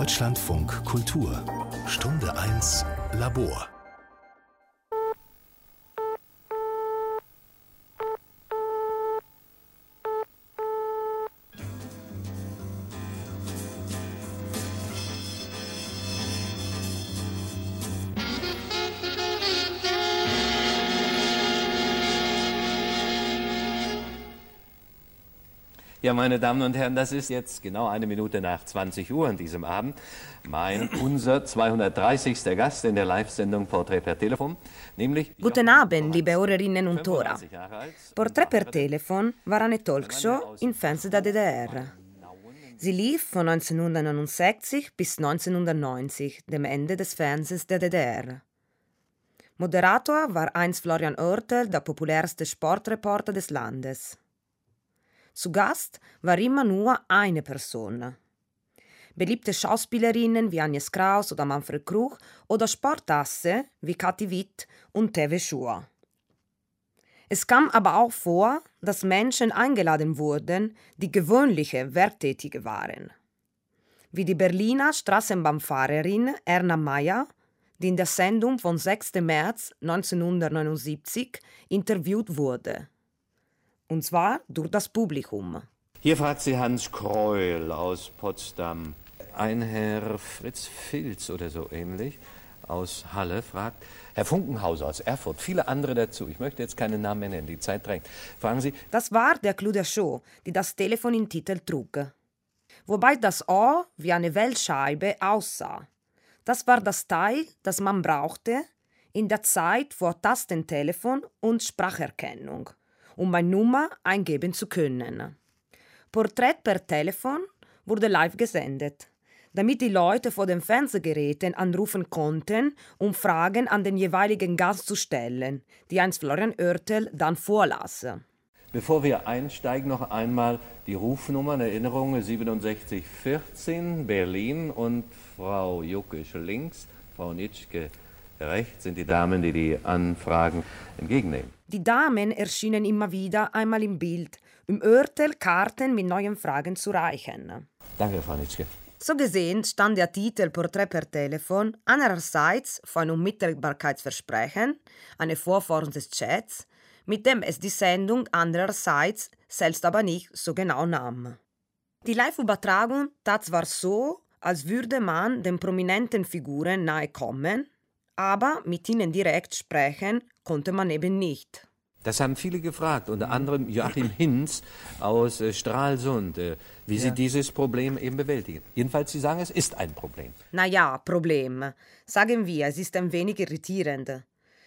Deutschlandfunk Kultur. Stunde 1 Labor Ja, meine Damen und Herren, das ist jetzt genau eine Minute nach 20 Uhr an diesem Abend. Mein, unser 230. Gast in der Live-Sendung Portrait per Telefon, nämlich... Guten Abend, liebe Hörerinnen und Hörer. Portrait per Telefon war eine Talkshow im Fernsehen der DDR. Sie lief von 1969 bis 1990, dem Ende des Fernsehens der DDR. Moderator war einst Florian Oertel, der populärste Sportreporter des Landes. Zu Gast war immer nur eine Person. Beliebte Schauspielerinnen wie Agnes Kraus oder Manfred Krug oder Sportasse wie Kathi Witt und Teve Schur. Es kam aber auch vor, dass Menschen eingeladen wurden, die gewöhnliche Werktätige waren. Wie die Berliner Straßenbahnfahrerin Erna Meyer, die in der Sendung vom 6. März 1979 interviewt wurde und zwar durch das Publikum. Hier fragt sie Hans Kreul aus Potsdam. Ein Herr Fritz Filz oder so ähnlich aus Halle fragt, Herr Funkenhauser aus Erfurt, viele andere dazu. Ich möchte jetzt keine Namen mehr nennen, die Zeit drängt. Fragen Sie. Das war der Clou der Show, die das Telefon im Titel trug. Wobei das O wie eine Weltscheibe aussah. Das war das Teil, das man brauchte in der Zeit vor Tastentelefon und Spracherkennung um meine Nummer eingeben zu können. Porträt per Telefon wurde live gesendet, damit die Leute vor den Fernsehgeräten anrufen konnten, um Fragen an den jeweiligen Gast zu stellen, die einst Florian Oertel dann vorlas. Bevor wir einsteigen, noch einmal die Rufnummern, Erinnerung 6714 Berlin und Frau Juckisch links, Frau Nitschke rechts sind die Damen, die die Anfragen entgegennehmen. Die Damen erschienen immer wieder einmal im Bild, um Örtel Karten mit neuen Fragen zu reichen. Danke, Frau Nitschke. So gesehen stand der Titel Porträt per Telefon einerseits für ein Unmittelbarkeitsversprechen, eine Vorform des Chats, mit dem es die Sendung andererseits selbst aber nicht so genau nahm. Die Live-Übertragung tat zwar so, als würde man den prominenten Figuren nahe kommen, aber mit ihnen direkt sprechen konnte man eben nicht. Das haben viele gefragt, unter anderem Joachim Hinz aus äh, Stralsund, äh, wie ja. Sie dieses Problem eben bewältigen. Jedenfalls, Sie sagen, es ist ein Problem. Na ja, Problem. Sagen wir, es ist ein wenig irritierend.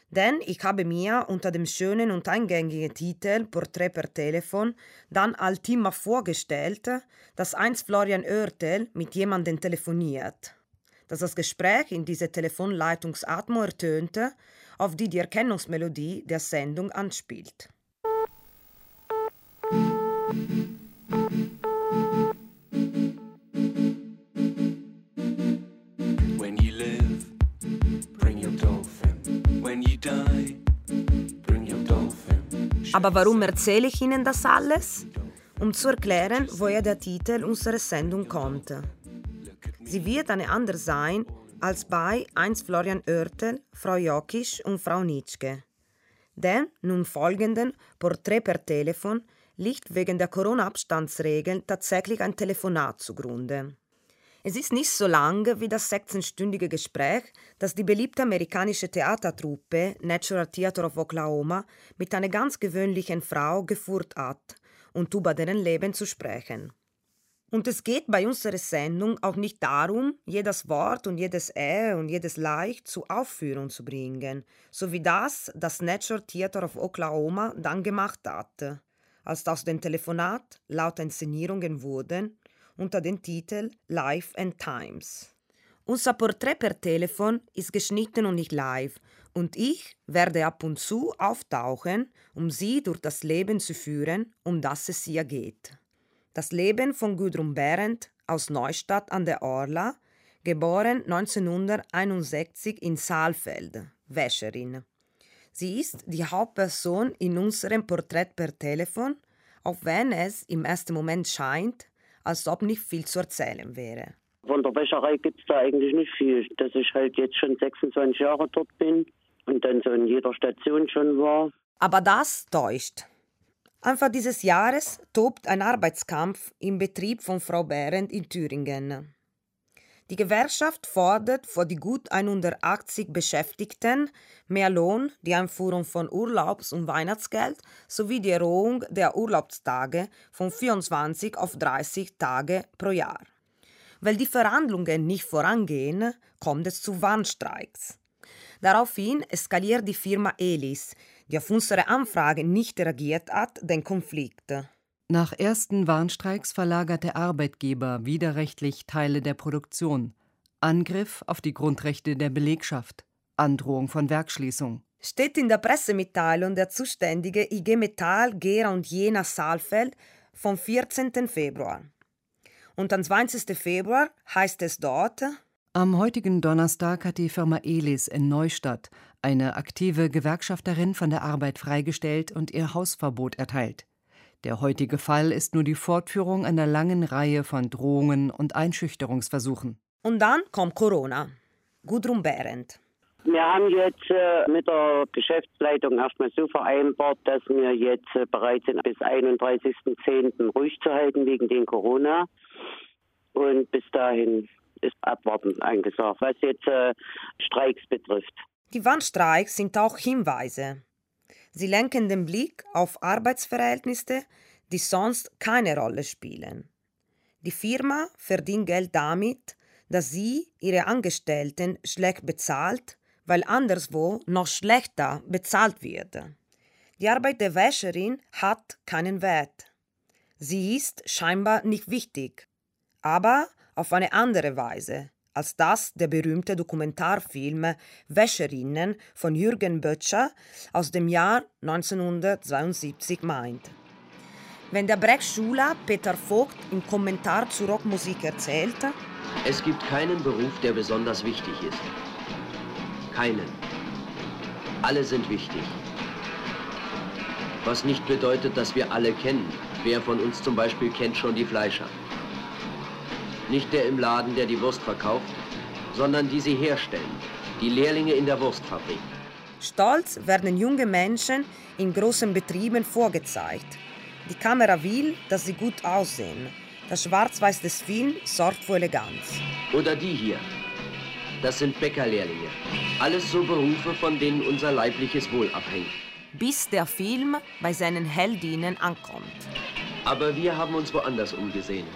Denn ich habe mir unter dem schönen und eingängigen Titel Porträt per Telefon dann Altima vorgestellt, dass einst Florian Oertel mit jemandem telefoniert dass das Gespräch in diese Telefonleitungsatmo ertönte, auf die die Erkennungsmelodie der Sendung anspielt. When you live, bring your dolphin. When you die, bring your dolphin. Aber warum erzähle ich Ihnen das alles? Um zu erklären, woher der Titel unserer Sendung kommt. Sie wird eine andere sein als bei einst Florian Oertel, Frau Jokisch und Frau Nitschke. Denn nun folgenden Porträt per Telefon liegt wegen der Corona-Abstandsregeln tatsächlich ein Telefonat zugrunde. Es ist nicht so lang wie das 16-stündige Gespräch, das die beliebte amerikanische Theatertruppe Natural Theater of Oklahoma mit einer ganz gewöhnlichen Frau geführt hat, und über deren Leben zu sprechen. Und es geht bei unserer Sendung auch nicht darum, jedes Wort und jedes Ä und jedes Leicht zur Aufführung zu bringen, so wie das das Natural Theater of Oklahoma dann gemacht hat, als aus dem Telefonat lauter Inszenierungen wurden unter dem Titel Life and Times. Unser Porträt per Telefon ist geschnitten und nicht live, und ich werde ab und zu auftauchen, um Sie durch das Leben zu führen, um das es hier geht. Das Leben von Gudrun Behrendt aus Neustadt an der Orla, geboren 1961 in Saalfeld, Wäscherin. Sie ist die Hauptperson in unserem Porträt per Telefon, auch wenn es im ersten Moment scheint, als ob nicht viel zu erzählen wäre. Von der Wäscherei gibt es da eigentlich nicht viel. Dass ich halt jetzt schon 26 Jahre dort bin und dann so in jeder Station schon war. Aber das täuscht. Anfang dieses Jahres tobt ein Arbeitskampf im Betrieb von Frau Behrendt in Thüringen. Die Gewerkschaft fordert vor die gut 180 Beschäftigten mehr Lohn, die Einfuhrung von Urlaubs- und Weihnachtsgeld sowie die Erhöhung der Urlaubstage von 24 auf 30 Tage pro Jahr. Weil die Verhandlungen nicht vorangehen, kommt es zu Warnstreiks. Daraufhin eskaliert die Firma Elis, die auf unsere Anfrage nicht reagiert hat, den Konflikt. Nach ersten Warnstreiks verlagert der Arbeitgeber widerrechtlich Teile der Produktion. Angriff auf die Grundrechte der Belegschaft. Androhung von Werkschließung. Steht in der Pressemitteilung der zuständige IG Metall Gera und Jena Saalfeld vom 14. Februar. Und am 20. Februar heißt es dort, am heutigen Donnerstag hat die Firma Elis in Neustadt eine aktive Gewerkschafterin von der Arbeit freigestellt und ihr Hausverbot erteilt. Der heutige Fall ist nur die Fortführung einer langen Reihe von Drohungen und Einschüchterungsversuchen. Und dann kommt Corona. Gudrun Behrendt. Wir haben jetzt äh, mit der Geschäftsleitung erstmal so vereinbart, dass wir jetzt äh, bereit sind, bis 31.10. ruhig zu halten wegen den Corona. Und bis dahin ist abwarten angesagt, was jetzt äh, Streiks betrifft. Die Warnstreiks sind auch Hinweise. Sie lenken den Blick auf Arbeitsverhältnisse, die sonst keine Rolle spielen. Die Firma verdient Geld damit, dass sie ihre Angestellten schlecht bezahlt, weil anderswo noch schlechter bezahlt wird. Die Arbeit der Wäscherin hat keinen Wert. Sie ist scheinbar nicht wichtig, aber auf eine andere Weise als das der berühmte Dokumentarfilm Wäscherinnen von Jürgen Böttcher aus dem Jahr 1972 meint. Wenn der Brecht-Schüler Peter Vogt im Kommentar zur Rockmusik erzählte, es gibt keinen Beruf, der besonders wichtig ist. Keinen. Alle sind wichtig. Was nicht bedeutet, dass wir alle kennen. Wer von uns zum Beispiel kennt schon die Fleischer? Nicht der im Laden, der die Wurst verkauft, sondern die sie herstellen, die Lehrlinge in der Wurstfabrik. Stolz werden junge Menschen in großen Betrieben vorgezeigt. Die Kamera will, dass sie gut aussehen. Das Schwarz-Weiß des Films sorgt für Eleganz. Oder die hier. Das sind Bäckerlehrlinge. Alles so Berufe, von denen unser leibliches Wohl abhängt. Bis der Film bei seinen Heldinnen ankommt. Aber wir haben uns woanders umgesehen.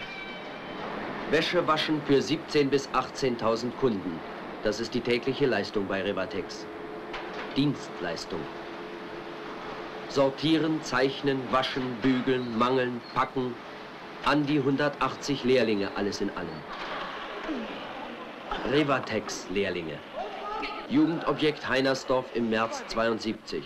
Wäsche waschen für 17.000 bis 18.000 Kunden. Das ist die tägliche Leistung bei Revatex. Dienstleistung. Sortieren, zeichnen, waschen, bügeln, mangeln, packen. An die 180 Lehrlinge, alles in allem. Revatex-Lehrlinge. Jugendobjekt Heinersdorf im März 72.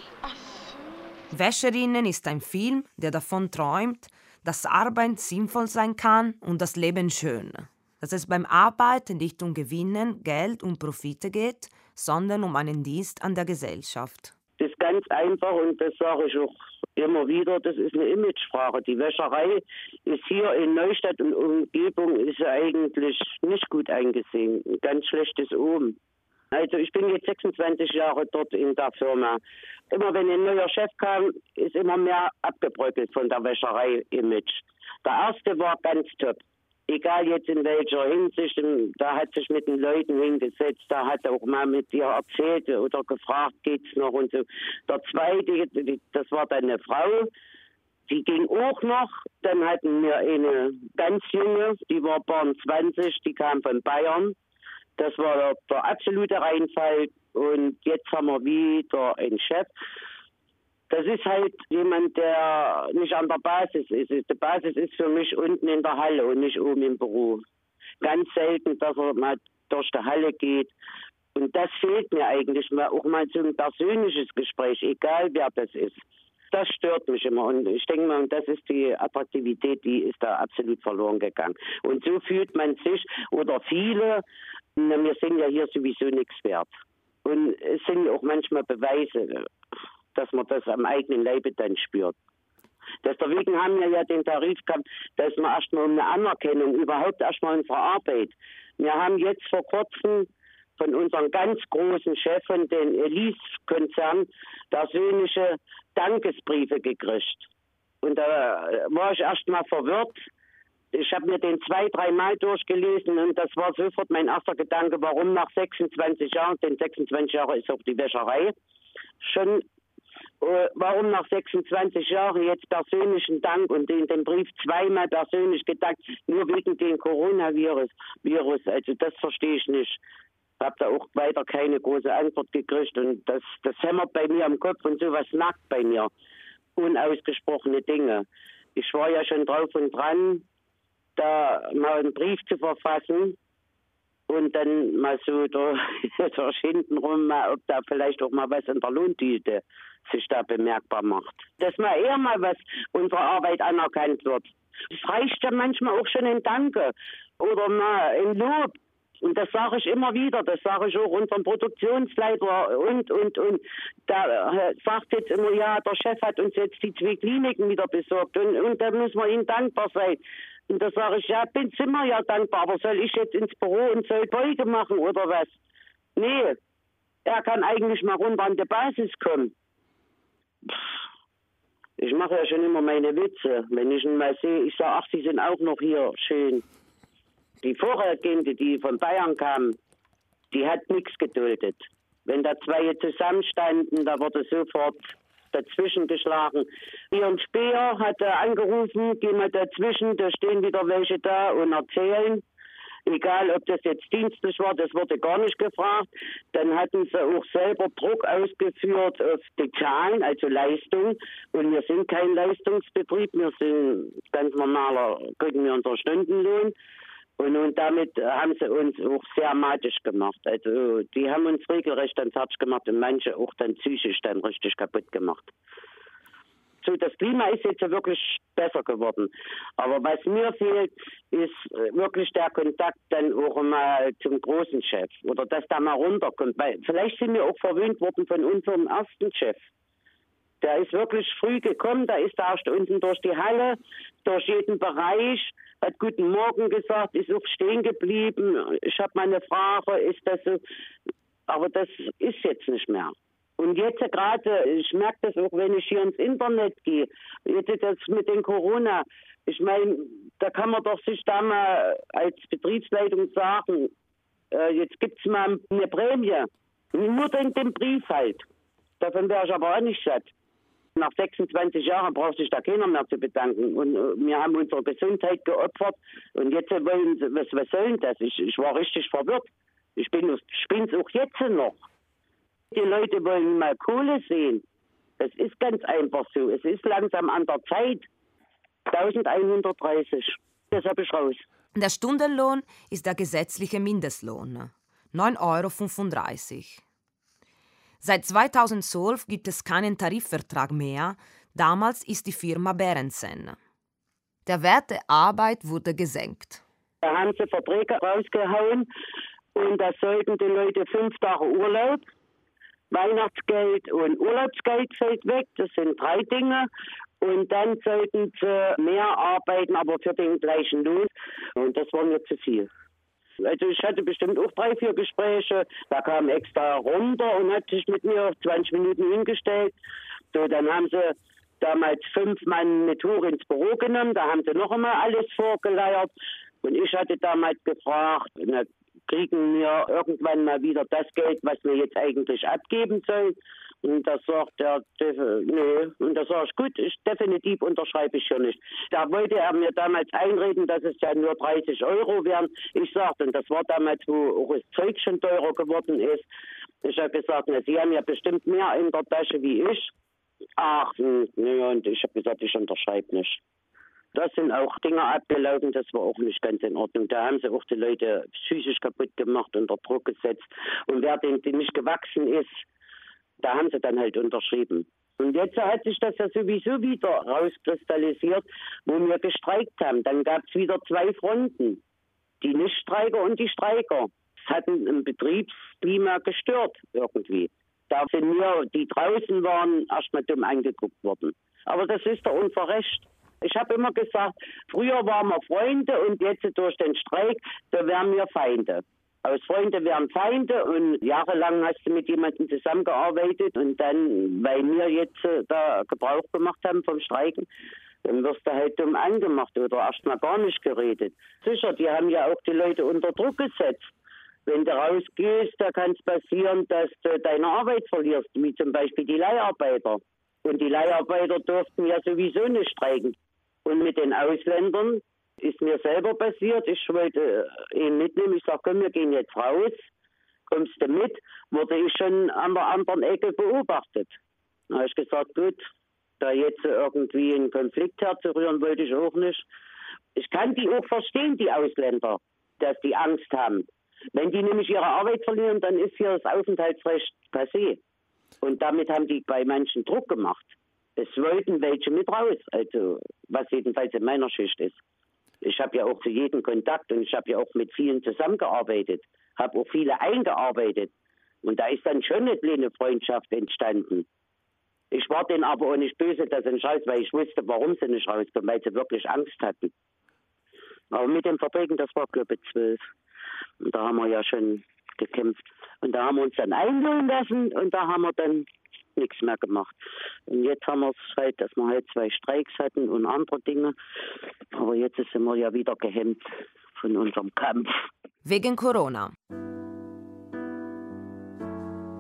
Wäscherinnen ist ein Film, der davon träumt, dass Arbeit sinnvoll sein kann und das Leben schön. Dass es beim Arbeiten nicht um Gewinnen, Geld und Profite geht, sondern um einen Dienst an der Gesellschaft. Das ist ganz einfach und das sage ich auch immer wieder, das ist eine Imagefrage. Die Wäscherei ist hier in Neustadt und Umgebung ist eigentlich nicht gut eingesehen. Ein ganz schlechtes Oben. Also ich bin jetzt 26 Jahre dort in der Firma. Immer wenn ein neuer Chef kam, ist immer mehr abgebröckelt von der Wäscherei-Image. Der erste war ganz top. Egal jetzt in welcher Hinsicht, da hat sich mit den Leuten hingesetzt, da hat auch mal mit dir erzählt oder gefragt, geht's noch und so. Der zweite, das war dann eine Frau, die ging auch noch. Dann hatten wir eine ganz junge, die war Bahn 20, die kam von Bayern. Das war der, der absolute Reinfall. Und jetzt haben wir wieder einen Chef. Das ist halt jemand, der nicht an der Basis ist. Die Basis ist für mich unten in der Halle und nicht oben im Büro. Ganz selten, dass er mal durch die Halle geht. Und das fehlt mir eigentlich mal, auch mal so ein persönliches Gespräch, egal wer das ist. Das stört mich immer. Und ich denke mal, das ist die Attraktivität, die ist da absolut verloren gegangen. Und so fühlt man sich, oder viele, na, wir sind ja hier sowieso nichts wert. Und es sind auch manchmal Beweise, dass man das am eigenen Leibe dann spürt. Deswegen haben wir ja den Tarif gehabt, dass wir erstmal um eine Anerkennung, überhaupt erstmal unsere Arbeit, Wir haben jetzt vor kurzem von unserem ganz großen Chef von den Elise-Konzern persönliche Dankesbriefe gekriegt. Und da war ich erst mal verwirrt. Ich habe mir den zwei, dreimal durchgelesen und das war sofort mein erster Gedanke, warum nach 26 Jahren, denn 26 Jahre ist auch die Wäscherei, schon äh, warum nach 26 Jahren jetzt persönlichen Dank und in den Brief zweimal persönlich gedankt, nur wegen dem Coronavirus. Virus. Also das verstehe ich nicht habe da auch weiter keine große Antwort gekriegt und das, das hämmert bei mir am Kopf und sowas nackt bei mir. Unausgesprochene Dinge. Ich war ja schon drauf und dran, da mal einen Brief zu verfassen und dann mal so durch, hintenrum, mal, ob da vielleicht auch mal was in der Lohntüte sich da bemerkbar macht. Dass mal eher mal was unserer Arbeit anerkannt wird. Es reicht ja manchmal auch schon ein Danke oder mal ein Lob und das sage ich immer wieder, das sage ich auch unserem Produktionsleiter und, und, und. Da äh, sagt jetzt immer, ja, der Chef hat uns jetzt die zwei Kliniken wieder besorgt und, und da müssen wir ihm dankbar sein. Und da sage ich, ja, bin wir ja dankbar, aber soll ich jetzt ins Büro und soll Beuge machen oder was? Nee, er kann eigentlich mal runter an die Basis kommen. Ich mache ja schon immer meine Witze. Wenn ich ihn mal sehe, ich sage, ach, Sie sind auch noch hier, schön. Die Vorhergehende, die von Bayern kam, die hat nichts geduldet. Wenn da zwei zusammenstanden, da wurde sofort dazwischen geschlagen. Ihren Speer hat er angerufen, geh mal dazwischen, da stehen wieder welche da und erzählen. Egal, ob das jetzt dienstlich war, das wurde gar nicht gefragt. Dann hatten sie auch selber Druck ausgeführt auf die Zahlen, also Leistung. Und wir sind kein Leistungsbetrieb, wir sind ganz normaler, kriegen wir unseren Stundenlohn. Und, und damit haben sie uns auch sehr matisch gemacht. Also die haben uns regelrecht dann fertig gemacht und manche auch dann psychisch dann richtig kaputt gemacht. So, das Klima ist jetzt wirklich besser geworden. Aber was mir fehlt, ist äh, wirklich der Kontakt dann auch mal zum großen Chef oder dass da mal runterkommt. Weil vielleicht sind wir auch verwöhnt worden von unserem ersten Chef. Der ist wirklich früh gekommen, da ist da unten durch die Halle, durch jeden Bereich, hat Guten Morgen gesagt, ist auch stehen geblieben. Ich habe meine Frage, ist das so? Aber das ist jetzt nicht mehr. Und jetzt gerade, ich merke das auch, wenn ich hier ins Internet gehe, jetzt das mit den Corona, ich meine, da kann man doch sich da mal als Betriebsleitung sagen, äh, jetzt gibt es mal eine Prämie. Nur den, den Brief halt. Davon wäre ich aber auch nicht satt. Nach 26 Jahren braucht sich da keiner mehr zu bedanken. Und äh, wir haben unsere Gesundheit geopfert. Und jetzt wollen sie, was, was soll das? Ich, ich war richtig verwirrt. Ich bin es auch jetzt noch. Die Leute wollen mal Kohle sehen. Das ist ganz einfach so. Es ist langsam an der Zeit. 1130. Das habe ich raus. Der Stundenlohn ist der gesetzliche Mindestlohn. 9,35 Euro. Seit 2012 gibt es keinen Tarifvertrag mehr. Damals ist die Firma Behrensen. Der Wert der Arbeit wurde gesenkt. Da haben sie Verträge rausgehauen und da sollten die Leute fünf Tage Urlaub, Weihnachtsgeld und Urlaubsgeld fällt weg. Das sind drei Dinge. Und dann sollten sie mehr arbeiten, aber für den gleichen Lohn. Und das war mir zu viel. Also ich hatte bestimmt auch drei, vier Gespräche. Da kam extra runter und hat sich mit mir 20 Minuten hingestellt. So, dann haben sie damals fünf Mann eine Tour ins Büro genommen. Da haben sie noch einmal alles vorgeleiert. Und ich hatte damals gefragt, na, kriegen wir irgendwann mal wieder das Geld, was wir jetzt eigentlich abgeben sollen. Und da sagt er, nee. Und da sage ich, gut, ich, definitiv unterschreibe ich schon nicht. Da wollte er mir damals einreden, dass es ja nur 30 Euro wären. Ich sagte, und das war damals, wo auch das Zeug schon teurer geworden ist. Ich habe gesagt, na, Sie haben ja bestimmt mehr in der Tasche wie ich. Ach, nee, und ich habe gesagt, ich unterschreibe nicht. Das sind auch Dinge abgelaufen, das war auch nicht ganz in Ordnung. Da haben sie auch die Leute psychisch kaputt gemacht, unter Druck gesetzt. Und wer dem nicht gewachsen ist, da haben sie dann halt unterschrieben. Und jetzt hat sich das ja sowieso wieder rauskristallisiert, wo wir gestreikt haben. Dann gab es wieder zwei Fronten. Die Nichtstreiker und die Streiker. Das hat ein Betriebsklima gestört irgendwie. Da sind wir, die draußen waren, erstmal dumm angeguckt worden. Aber das ist doch unser Recht. Ich habe immer gesagt, früher waren wir Freunde und jetzt durch den Streik, da wären wir Feinde. Aus Freunde werden Feinde und jahrelang hast du mit jemandem zusammengearbeitet und dann, weil wir jetzt äh, da Gebrauch gemacht haben vom Streiken, dann wirst du halt dumm angemacht oder erstmal gar nicht geredet. Sicher, die haben ja auch die Leute unter Druck gesetzt. Wenn du rausgehst, da kann es passieren, dass du deine Arbeit verlierst, wie zum Beispiel die Leiharbeiter. Und die Leiharbeiter durften ja sowieso nicht streiken. Und mit den Ausländern, ist mir selber passiert. Ich wollte ihn mitnehmen. Ich sage, komm, wir gehen jetzt raus. Kommst du mit? Wurde ich schon an der anderen Ecke beobachtet. Da habe ich gesagt, gut, da jetzt irgendwie einen Konflikt herzurühren, wollte ich auch nicht. Ich kann die auch verstehen, die Ausländer, dass die Angst haben. Wenn die nämlich ihre Arbeit verlieren, dann ist hier das Aufenthaltsrecht passé. Und damit haben die bei manchen Druck gemacht. Es wollten welche mit raus, also was jedenfalls in meiner Schicht ist. Ich habe ja auch zu jedem Kontakt und ich habe ja auch mit vielen zusammengearbeitet, habe auch viele eingearbeitet. Und da ist dann schon eine kleine Freundschaft entstanden. Ich war denen aber auch nicht böse, dass sie nicht raus, weil ich wusste, warum sie nicht rauskommen, weil sie wirklich Angst hatten. Aber mit den Verträgen, das war glaube ich zwölf. Und da haben wir ja schon gekämpft. Und da haben wir uns dann einholen lassen und da haben wir dann nichts mehr gemacht. Und jetzt haben wir es halt, dass wir halt zwei Streiks hatten und andere Dinge. Aber jetzt sind wir ja wieder gehemmt von unserem Kampf. Wegen Corona.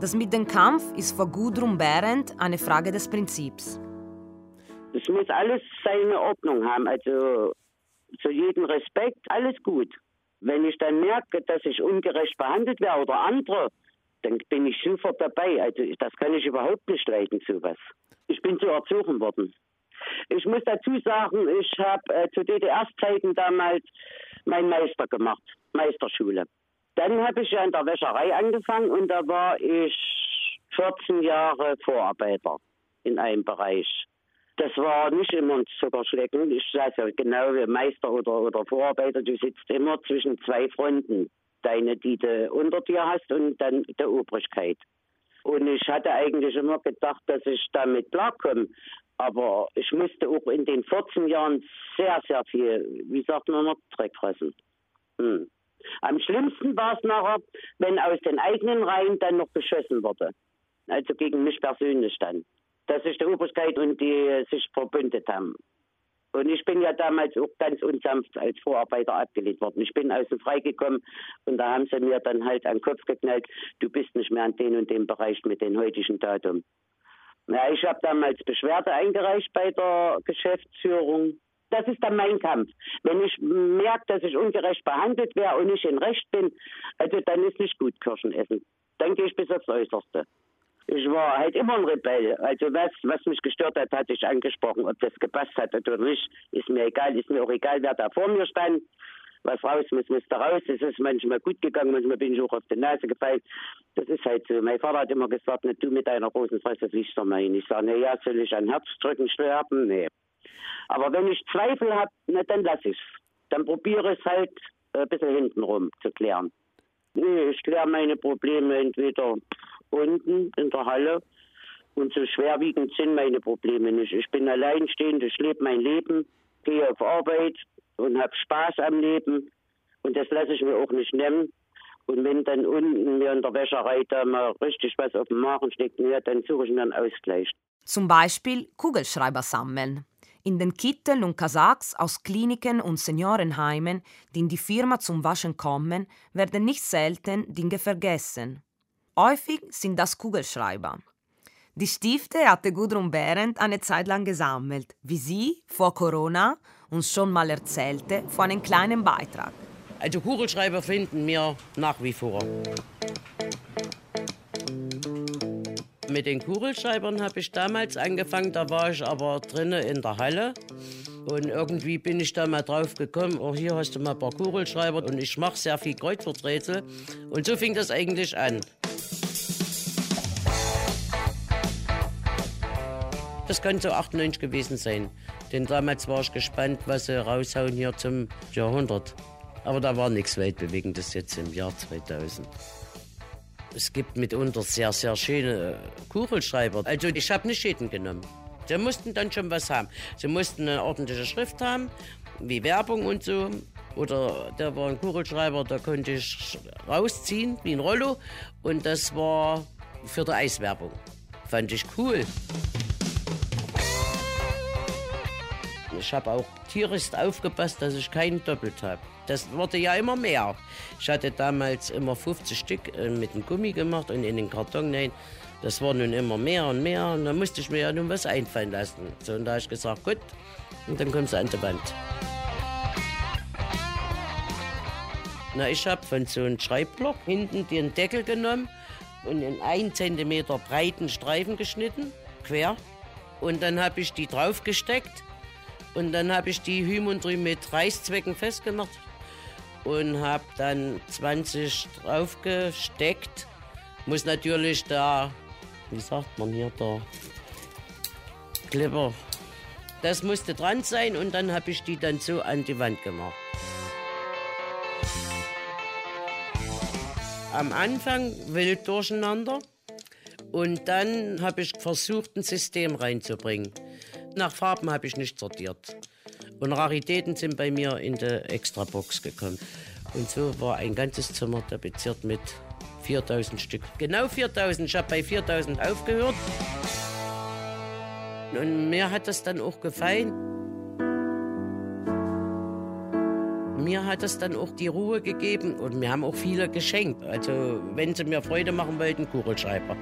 Das mit dem Kampf ist für Gudrun Behrendt eine Frage des Prinzips. Es muss alles seine Ordnung haben, also zu jedem Respekt, alles gut. Wenn ich dann merke, dass ich ungerecht behandelt werde oder andere, dann bin ich sofort dabei. Also das kann ich überhaupt nicht leiden, sowas. Ich bin so erzogen worden. Ich muss dazu sagen, ich habe äh, zu DDR-Zeiten damals meinen Meister gemacht, Meisterschule. Dann habe ich ja in der Wäscherei angefangen und da war ich 14 Jahre Vorarbeiter in einem Bereich. Das war nicht immer ein Zuckerschlecken. Ich weiß ja genau, wie Meister oder, oder Vorarbeiter, du sitzt immer zwischen zwei Fronten deine, die du unter dir hast und dann der Obrigkeit. Und ich hatte eigentlich immer gedacht, dass ich damit klarkomme. Aber ich musste auch in den 14 Jahren sehr, sehr viel, wie sagt man noch, Dreck fressen. Hm. Am schlimmsten war es nachher, wenn aus den eigenen Reihen dann noch geschossen wurde. Also gegen mich persönlich dann. Dass sich die Obrigkeit und die sich verbündet haben. Und ich bin ja damals auch ganz unsanft als Vorarbeiter abgelehnt worden. Ich bin außen freigekommen und da haben sie mir dann halt an den Kopf geknallt, du bist nicht mehr an den und dem Bereich mit dem heutigen Datum. Ja, ich habe damals Beschwerde eingereicht bei der Geschäftsführung. Das ist dann mein Kampf. Wenn ich merke, dass ich ungerecht behandelt werde und ich in Recht bin, also dann ist nicht gut Kirschen essen. Dann gehe ich bis aufs Äußerste. Ich war halt immer ein Rebell. Also was, was mich gestört hat, hatte ich angesprochen. Ob das gepasst hat oder nicht, ist mir egal. Ist mir auch egal, wer da vor mir stand. Was raus muss, muss da raus. Es ist manchmal gut gegangen, manchmal bin ich auch auf die Nase gefallen. Das ist halt so. Mein Vater hat immer gesagt, ne, du mit deiner großen Fresse fliegst doch mal hin. Ich sage, ja, soll ich ein Herzdrücken sterben? Nee. Aber wenn ich Zweifel habe, ne, dann lass ich's. Dann probiere es halt ein bisschen hintenrum zu klären. Nee, ich kläre meine Probleme entweder unten in der Halle. Und so schwerwiegend sind meine Probleme nicht. Ich bin alleinstehend, ich lebe mein Leben, gehe auf Arbeit und habe Spaß am Leben. Und das lasse ich mir auch nicht nehmen. Und wenn dann unten mir in der Wäscherei da mal richtig was auf dem Magen steckt, dann suche ich mir einen Ausgleich. Zum Beispiel Kugelschreiber sammeln. In den Kitteln und Kasachs aus Kliniken und Seniorenheimen, die in die Firma zum Waschen kommen, werden nicht selten Dinge vergessen. Häufig sind das Kugelschreiber. Die Stifte hatte Gudrun Behrendt eine Zeit lang gesammelt, wie sie vor Corona uns schon mal erzählte, vor einem kleinen Beitrag. Also Kugelschreiber finden wir nach wie vor. Mit den Kugelschreibern habe ich damals angefangen, da war ich aber drinnen in der Halle. Und irgendwie bin ich da mal drauf gekommen, oh, hier hast du mal ein paar Kugelschreiber und ich mache sehr viel Kreuzworträtsel. Und so fing das eigentlich an. Das könnte so 98 gewesen sein. Denn damals war ich gespannt, was sie raushauen hier zum Jahrhundert. Aber da war nichts Weltbewegendes jetzt im Jahr 2000. Es gibt mitunter sehr, sehr schöne Kugelschreiber. Also ich habe nicht jeden genommen. Sie mussten dann schon was haben. Sie mussten eine ordentliche Schrift haben, wie Werbung und so. Oder der war ein Kugelschreiber, da konnte ich rausziehen, wie ein Rollo. Und das war für die Eiswerbung. Fand ich cool. Ich habe auch tierisch aufgepasst, dass ich keinen doppelt habe. Das wurde ja immer mehr. Ich hatte damals immer 50 Stück äh, mit dem Gummi gemacht und in den Karton rein. Das war nun immer mehr und mehr und da musste ich mir ja nun was einfallen lassen. So, und da habe ich gesagt, gut, und dann kommst du an die Wand. Na, ich habe von so einem Schreibblock hinten den Deckel genommen und in einen Zentimeter breiten Streifen geschnitten, quer. Und dann habe ich die draufgesteckt und dann habe ich die Hüm und Drüm mit Reißzwecken festgemacht und habe dann 20 draufgesteckt. Muss natürlich da, wie sagt man hier, der Clipper, das musste dran sein und dann habe ich die dann so an die Wand gemacht. Am Anfang wild durcheinander und dann habe ich versucht, ein System reinzubringen. Nach Farben habe ich nicht sortiert. Und Raritäten sind bei mir in die Extrabox gekommen. Und so war ein ganzes Zimmer tapeziert mit 4000 Stück. Genau 4000. Ich habe bei 4000 aufgehört. Und mir hat das dann auch gefallen. Mir hat es dann auch die Ruhe gegeben und mir haben auch viele geschenkt. Also wenn sie mir Freude machen wollten, Kugelschreiber.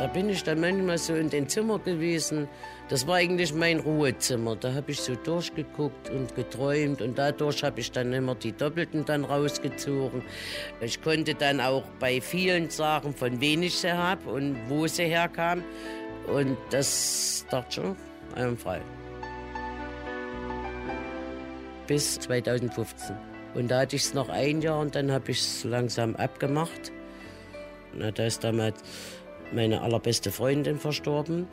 Da bin ich dann manchmal so in den Zimmer gewesen. Das war eigentlich mein Ruhezimmer. Da habe ich so durchgeguckt und geträumt und dadurch habe ich dann immer die Doppelten dann rausgezogen. Ich konnte dann auch bei vielen sagen, von wen ich sie habe und wo sie herkam. Und das dachte schon einwandfrei. Bis 2015. Und da hatte ich es noch ein Jahr und dann habe ich es langsam abgemacht. Na, da ist damals meine allerbeste Freundin verstorben.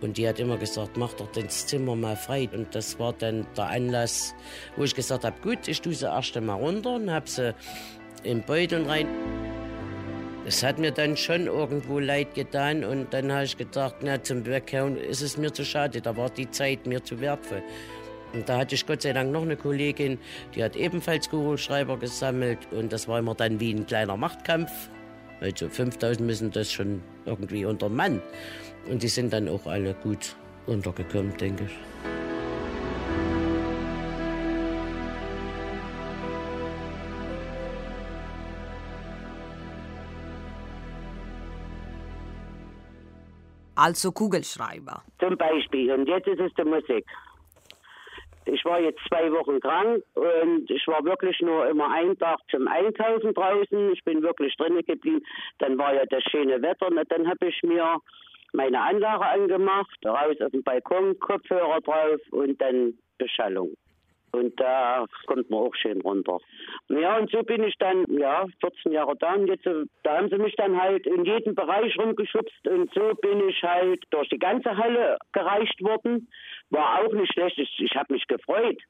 Und die hat immer gesagt, mach doch das Zimmer mal frei. Und das war dann der Anlass, wo ich gesagt habe, gut, ich tue sie erst einmal runter und habe sie in Beuteln rein. Es hat mir dann schon irgendwo leid getan und dann habe ich gedacht, na, zum Weghauen ist es mir zu schade, da war die Zeit mir zu wertvoll. Und da hatte ich Gott sei Dank noch eine Kollegin, die hat ebenfalls Kugelschreiber gesammelt und das war immer dann wie ein kleiner Machtkampf also 5000 müssen das schon irgendwie unter Mann. Und die sind dann auch alle gut untergekommen, denke ich. Also Kugelschreiber. Zum Beispiel. Und jetzt ist es die Musik. Ich war jetzt zwei Wochen krank und ich war wirklich nur immer einen Tag zum Einkaufen draußen. Ich bin wirklich drinnen geblieben. Dann war ja das schöne Wetter und dann habe ich mir meine Anlage angemacht, raus auf den Balkon, Kopfhörer drauf und dann Beschallung. Und da kommt man auch schön runter. Ja, und so bin ich dann, ja, 14 Jahre da und jetzt, da haben sie mich dann halt in jedem Bereich rumgeschubst und so bin ich halt durch die ganze Halle gereicht worden. War auch nicht schlecht, ich, ich habe mich gefreut.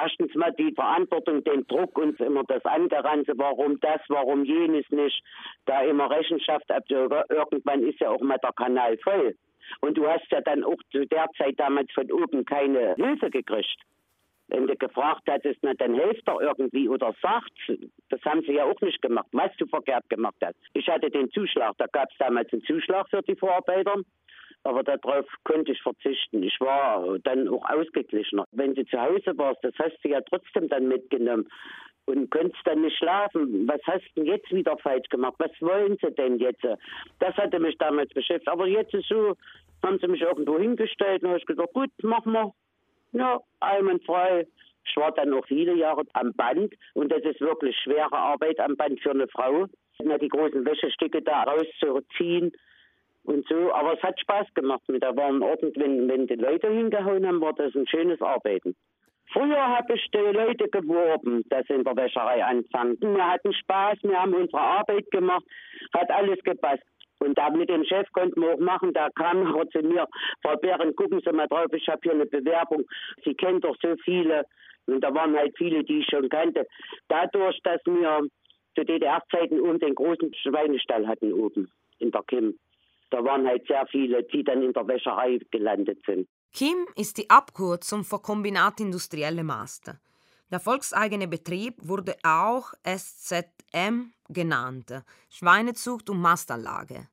Erstens mal die Verantwortung, den Druck und immer das Angeranze, warum das, warum jenes nicht, da immer Rechenschaft ab. Irgendwann ist ja auch mal der Kanal voll. Und du hast ja dann auch zu der Zeit damals von oben keine Hilfe gekriegt. Wenn du gefragt hättest, na, dann hilft er irgendwie oder sagt, das haben sie ja auch nicht gemacht, was du verkehrt gemacht hast. Ich hatte den Zuschlag, da gab es damals einen Zuschlag für die Vorarbeiter, aber darauf konnte ich verzichten. Ich war dann auch ausgeglichener. Wenn du zu Hause warst, das hast du ja trotzdem dann mitgenommen und könntest dann nicht schlafen. Was hast du denn jetzt wieder falsch gemacht? Was wollen sie denn jetzt? Das hatte mich damals beschäftigt. Aber jetzt ist so, haben sie mich irgendwo hingestellt und habe ich gesagt, gut, machen wir. Ja, einwandfrei. Ich war dann noch viele Jahre am Band und das ist wirklich schwere Arbeit am Band für eine Frau, die großen Wäschestücke da rauszuziehen und so. Aber es hat Spaß gemacht mit. Da waren Ordnung, wenn, wenn die Leute hingehauen haben, war das ein schönes Arbeiten. Früher habe ich die Leute geworben, dass sie in der Wäscherei anfangen. Wir hatten Spaß, wir haben unsere Arbeit gemacht, hat alles gepasst. Und da mit dem Chef konnten wir auch machen, da kam er zu mir, Frau Behren, gucken Sie mal drauf, ich habe hier eine Bewerbung. Sie kennen doch so viele. Und da waren halt viele, die ich schon kannte. Dadurch, dass wir zu DDR-Zeiten oben den großen Schweinestall hatten oben in der Kim. Da waren halt sehr viele, die dann in der Wäscherei gelandet sind. KIM ist die Abkürzung für Kombinat Industrielle Master. Der volkseigene Betrieb wurde auch SZM genannt, Schweinezucht und Mastanlage.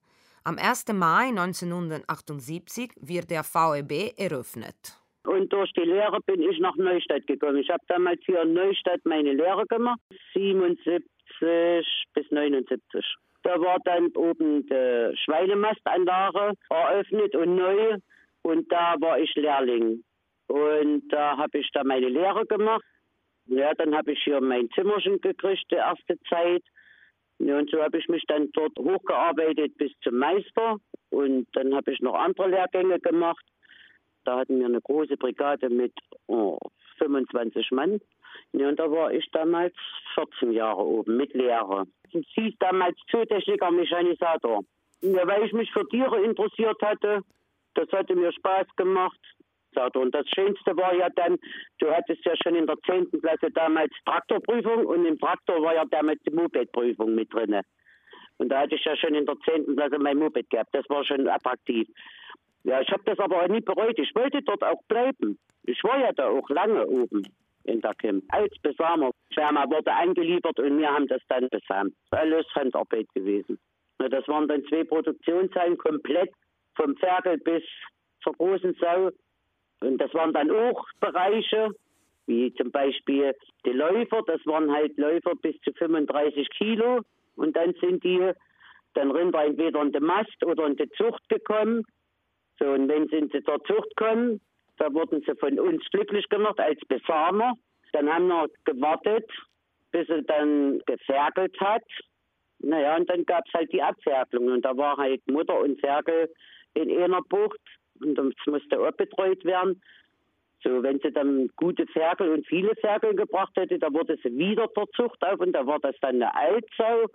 Am 1. Mai 1978 wird der VEB eröffnet. Und durch die Lehre bin ich nach Neustadt gekommen. Ich habe damals hier in Neustadt meine Lehre gemacht, 77 bis 79. Da war dann oben die Schweinemastanlage eröffnet und neu. Und da war ich Lehrling. Und da habe ich da meine Lehre gemacht. Ja, dann habe ich hier mein Zimmerchen gekriegt, die erste Zeit. Und so habe ich mich dann dort hochgearbeitet bis zum Meister. Und dann habe ich noch andere Lehrgänge gemacht. Da hatten wir eine große Brigade mit oh, 25 Mann. Ja, und da war ich damals 14 Jahre oben mit Lehrer. Es hieß damals Zootechniker Mechanisator. Ja, weil ich mich für Tiere interessiert hatte, das hatte mir Spaß gemacht. Und das Schönste war ja dann, du hattest ja schon in der 10. Klasse damals Traktorprüfung und im Traktor war ja damals die Mopedprüfung mit drin. Und da hatte ich ja schon in der 10. Klasse mein Moped gehabt. Das war schon attraktiv. Ja, ich habe das aber auch nie bereut. Ich wollte dort auch bleiben. Ich war ja da auch lange oben in der Kim. Als Besamer. Firma wurde angeliefert und wir haben das dann besamt. Alles Handarbeit gewesen. Das waren dann zwei Produktionshallen komplett vom Ferkel bis zur großen Sau. Und das waren dann auch Bereiche, wie zum Beispiel die Läufer, das waren halt Läufer bis zu 35 Kilo. Und dann sind die dann Rinder entweder in die Mast oder in die Zucht gekommen. So, und wenn sie in die Zucht kommen, da wurden sie von uns glücklich gemacht als Besamer. Dann haben wir gewartet, bis sie dann geferkelt hat. Naja, und dann gab es halt die Abferkelung. Und da war halt Mutter und Ferkel in einer Bucht und das musste auch betreut werden. So, wenn sie dann gute Ferkel und viele Ferkel gebracht hätte, da wurde sie wieder zur Zucht auf und da war das dann eine Altsau.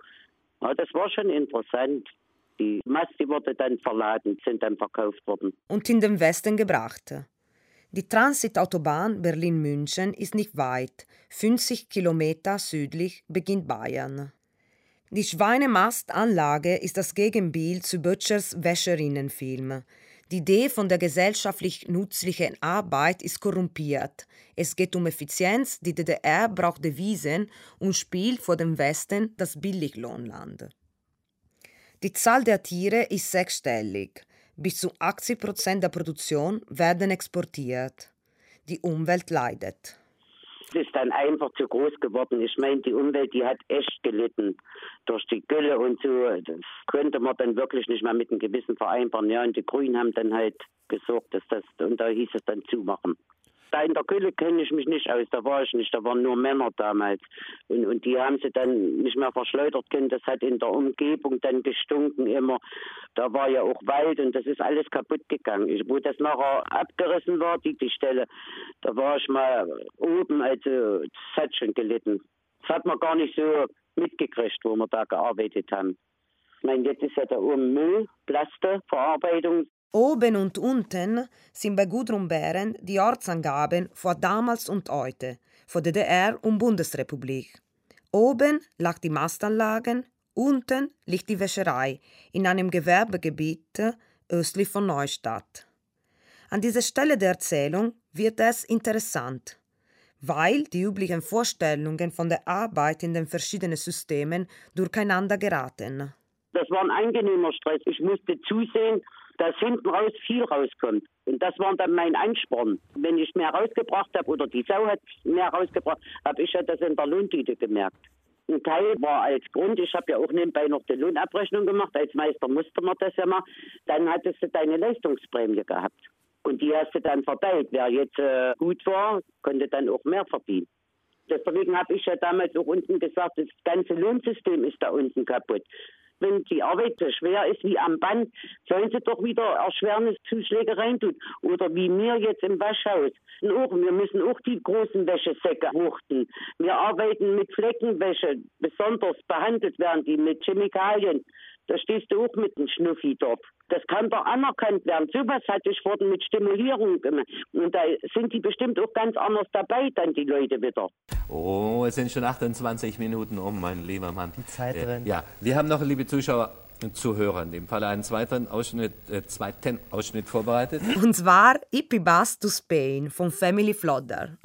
Ja, das war schon interessant. Die Mast, die wurde dann verladen, sind dann verkauft worden. Und in den Westen gebracht. Die Transitautobahn Berlin-München ist nicht weit. 50 Kilometer südlich beginnt Bayern. Die Schweinemastanlage ist das Gegenbild zu Böttchers Wäscherinnenfilm. Die Idee von der gesellschaftlich nützlichen Arbeit ist korrumpiert. Es geht um Effizienz, die DDR braucht Devisen und spielt vor dem Westen das Billiglohnland. Die Zahl der Tiere ist sechsstellig. Bis zu 80 Prozent der Produktion werden exportiert. Die Umwelt leidet ist dann einfach zu groß geworden. Ich meine, die Umwelt, die hat echt gelitten durch die Gülle und so. Das könnte man dann wirklich nicht mehr mit einem Gewissen vereinbaren. Ja, und die Grünen haben dann halt gesorgt, dass das, und da hieß es dann zumachen. Da in der Gülle kenne ich mich nicht aus, da war ich nicht, da waren nur Männer damals. Und, und die haben sie dann nicht mehr verschleudert können. Das hat in der Umgebung dann gestunken immer. Da war ja auch Wald und das ist alles kaputt gegangen. Ich, wo das nachher abgerissen war, die, die Stelle, da war ich mal oben, also das hat schon gelitten. Das hat man gar nicht so mitgekriegt, wo wir da gearbeitet haben. Ich meine, jetzt ist ja da oben Müll, Plaste, Verarbeitung. Oben und unten sind bei Gudrun Behrendt die Ortsangaben vor damals und heute, vor DDR und Bundesrepublik. Oben lag die Mastanlagen, unten liegt die Wäscherei in einem Gewerbegebiet östlich von Neustadt. An dieser Stelle der Erzählung wird es interessant, weil die üblichen Vorstellungen von der Arbeit in den verschiedenen Systemen durcheinander geraten. Das war ein angenehmer Stress. Ich musste zusehen, dass hinten raus viel rauskommt. Und das war dann mein Ansporn. Wenn ich mehr rausgebracht habe oder die Sau hat mehr rausgebracht, habe ich ja das in der Lohntüte gemerkt. Ein Teil war als Grund, ich habe ja auch nebenbei noch die Lohnabrechnung gemacht, als Meister musste man das ja mal, dann hattest du deine Leistungsprämie gehabt. Und die hast du dann verteilt. Wer jetzt äh, gut war, konnte dann auch mehr verdienen. Deswegen habe ich ja damals auch unten gesagt, das ganze Lohnsystem ist da unten kaputt wenn die Arbeit so schwer ist wie am Band, sollen sie doch wieder Erschwerniszuschläge reintun. Oder wie mir jetzt im Waschhaus. Auch, wir müssen auch die großen Wäschesäcke wuchten. Wir arbeiten mit Fleckenwäsche, besonders behandelt werden die mit Chemikalien. Da stehst du auch mit einem Schnuffi dort. Das kann doch anerkannt werden. Sowas hatte ich vorhin mit Stimulierung gemacht. Und da sind die bestimmt auch ganz anders dabei, dann die Leute wieder. Oh, es sind schon 28 Minuten um, mein lieber Mann. Die Zeit äh, Ja, wir haben noch, liebe Zuschauer, zu hören. In dem Fall einen zweiten Ausschnitt, äh, zweiten Ausschnitt vorbereitet. Und zwar Hippie Bus to Spain von Family Flodder.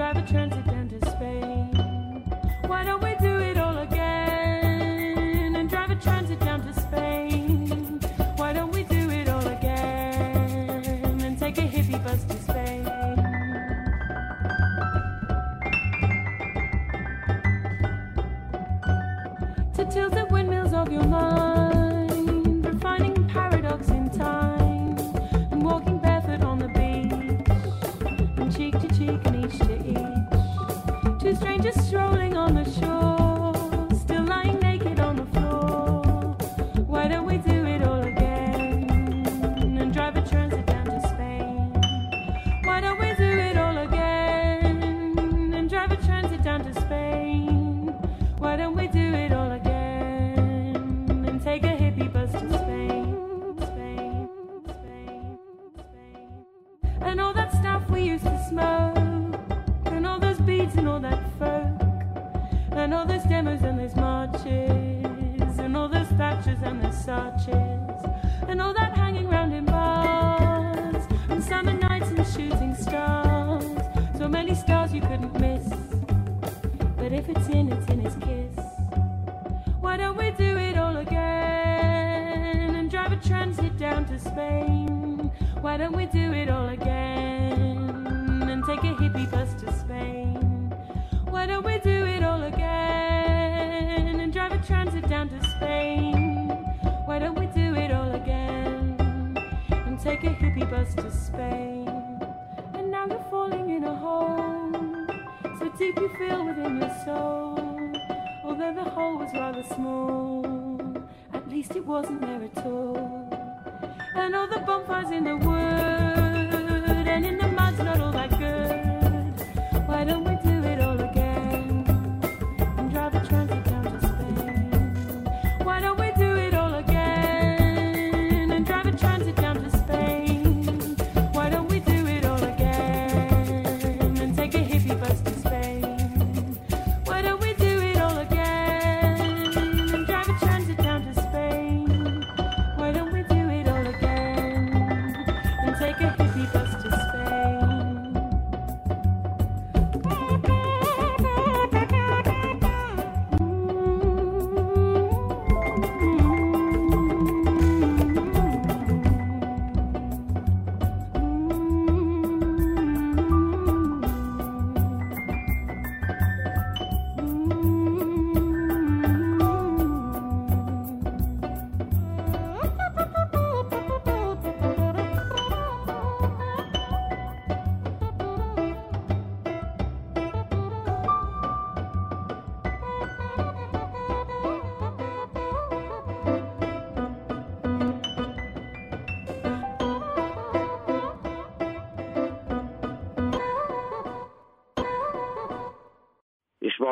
War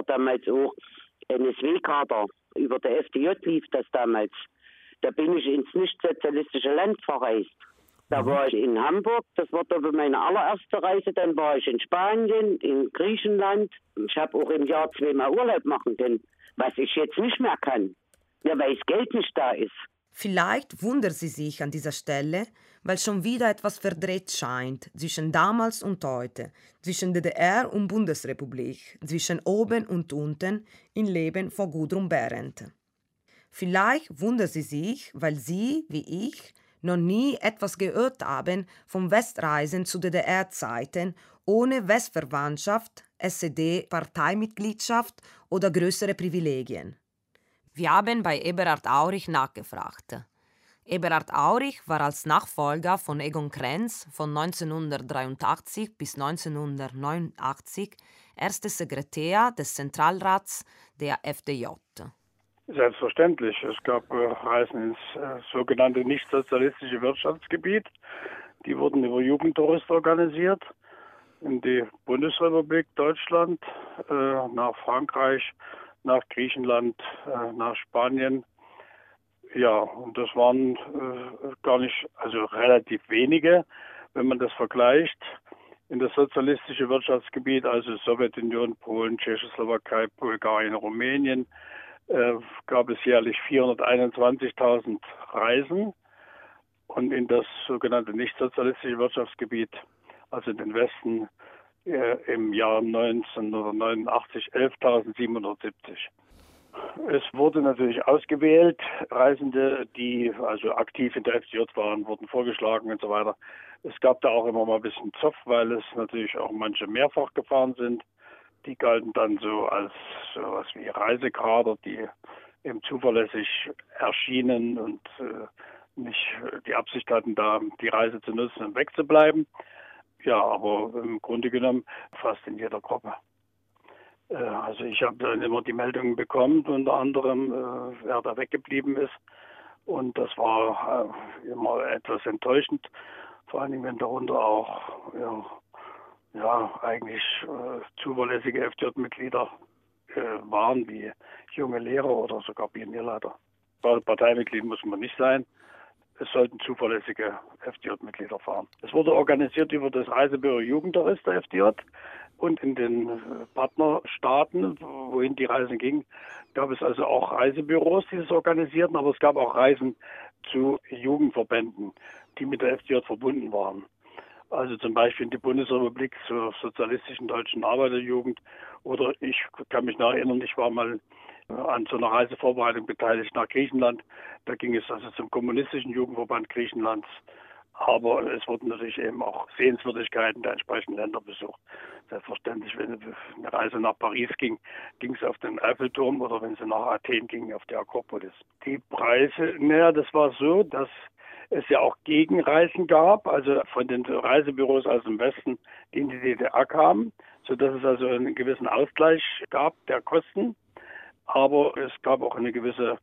damals auch NSW-Kader. Über der FDJ lief das damals. Da bin ich ins nicht-sozialistische Land verreist. Da war ich in Hamburg, das war aber meine allererste Reise. Dann war ich in Spanien, in Griechenland. Ich habe auch im Jahr zweimal Urlaub machen können, was ich jetzt nicht mehr kann. Ja, weil das Geld nicht da ist. Vielleicht wundert sie sich an dieser Stelle, weil schon wieder etwas verdreht scheint zwischen damals und heute, zwischen DDR und Bundesrepublik, zwischen oben und unten im Leben von Gudrun Behrendt. Vielleicht wundert sie sich, weil sie, wie ich, noch nie etwas gehört haben vom Westreisen zu DDR-Zeiten ohne Westverwandtschaft, SED-Parteimitgliedschaft oder größere Privilegien. Wir haben bei Eberhard Aurich nachgefragt. Eberhard Aurich war als Nachfolger von Egon Krenz von 1983 bis 1989 erster Sekretär des Zentralrats der FDJ. Selbstverständlich. Es gab äh, Reisen ins äh, sogenannte nichtsozialistische Wirtschaftsgebiet. Die wurden über Jugendtouristen organisiert in die Bundesrepublik Deutschland, äh, nach Frankreich, nach Griechenland, nach Spanien. Ja, und das waren äh, gar nicht, also relativ wenige, wenn man das vergleicht. In das sozialistische Wirtschaftsgebiet, also Sowjetunion, Polen, Tschechoslowakei, Bulgarien, Rumänien, äh, gab es jährlich 421.000 Reisen und in das sogenannte nichtsozialistische Wirtschaftsgebiet, also in den Westen, äh, im Jahr 1989 11.770. Es wurde natürlich ausgewählt, Reisende, die also aktiv in der FDJ waren, wurden vorgeschlagen und so weiter. Es gab da auch immer mal ein bisschen Zoff, weil es natürlich auch manche mehrfach gefahren sind. Die galten dann so als sowas wie Reisekader, die eben zuverlässig erschienen und äh, nicht die Absicht hatten, da die Reise zu nutzen und wegzubleiben. Ja, aber im Grunde genommen fast in jeder Gruppe. Äh, also ich habe dann immer die Meldungen bekommen, unter anderem, äh, wer da weggeblieben ist. Und das war äh, immer etwas enttäuschend, vor allem wenn darunter auch ja, ja, eigentlich äh, zuverlässige FDJ-Mitglieder äh, waren, wie junge Lehrer oder sogar Pionierleiter. Parteimitglied muss man nicht sein. Es sollten zuverlässige FDJ-Mitglieder fahren. Es wurde organisiert über das Reisebüro Jugendtourist der FDJ und in den äh, Partnerstaaten, wohin die Reisen gingen, gab es also auch Reisebüros, die das organisierten, aber es gab auch Reisen zu Jugendverbänden, die mit der FDJ verbunden waren. Also zum Beispiel in die Bundesrepublik zur sozialistischen deutschen Arbeiterjugend. Oder ich kann mich noch erinnern, ich war mal äh, an so einer Reisevorbereitung beteiligt nach Griechenland. Da ging es also zum kommunistischen Jugendverband Griechenlands. Aber es wurden natürlich eben auch Sehenswürdigkeiten der entsprechenden Länder besucht. Selbstverständlich, wenn eine Reise nach Paris ging, ging es auf den Eiffelturm oder wenn sie nach Athen ging, auf die Akropolis. Die Preise, naja, das war so, dass es ja auch Gegenreisen gab, also von den Reisebüros aus dem Westen, die in die DDR kamen, sodass es also einen gewissen Ausgleich gab der Kosten. Aber es gab auch eine gewisse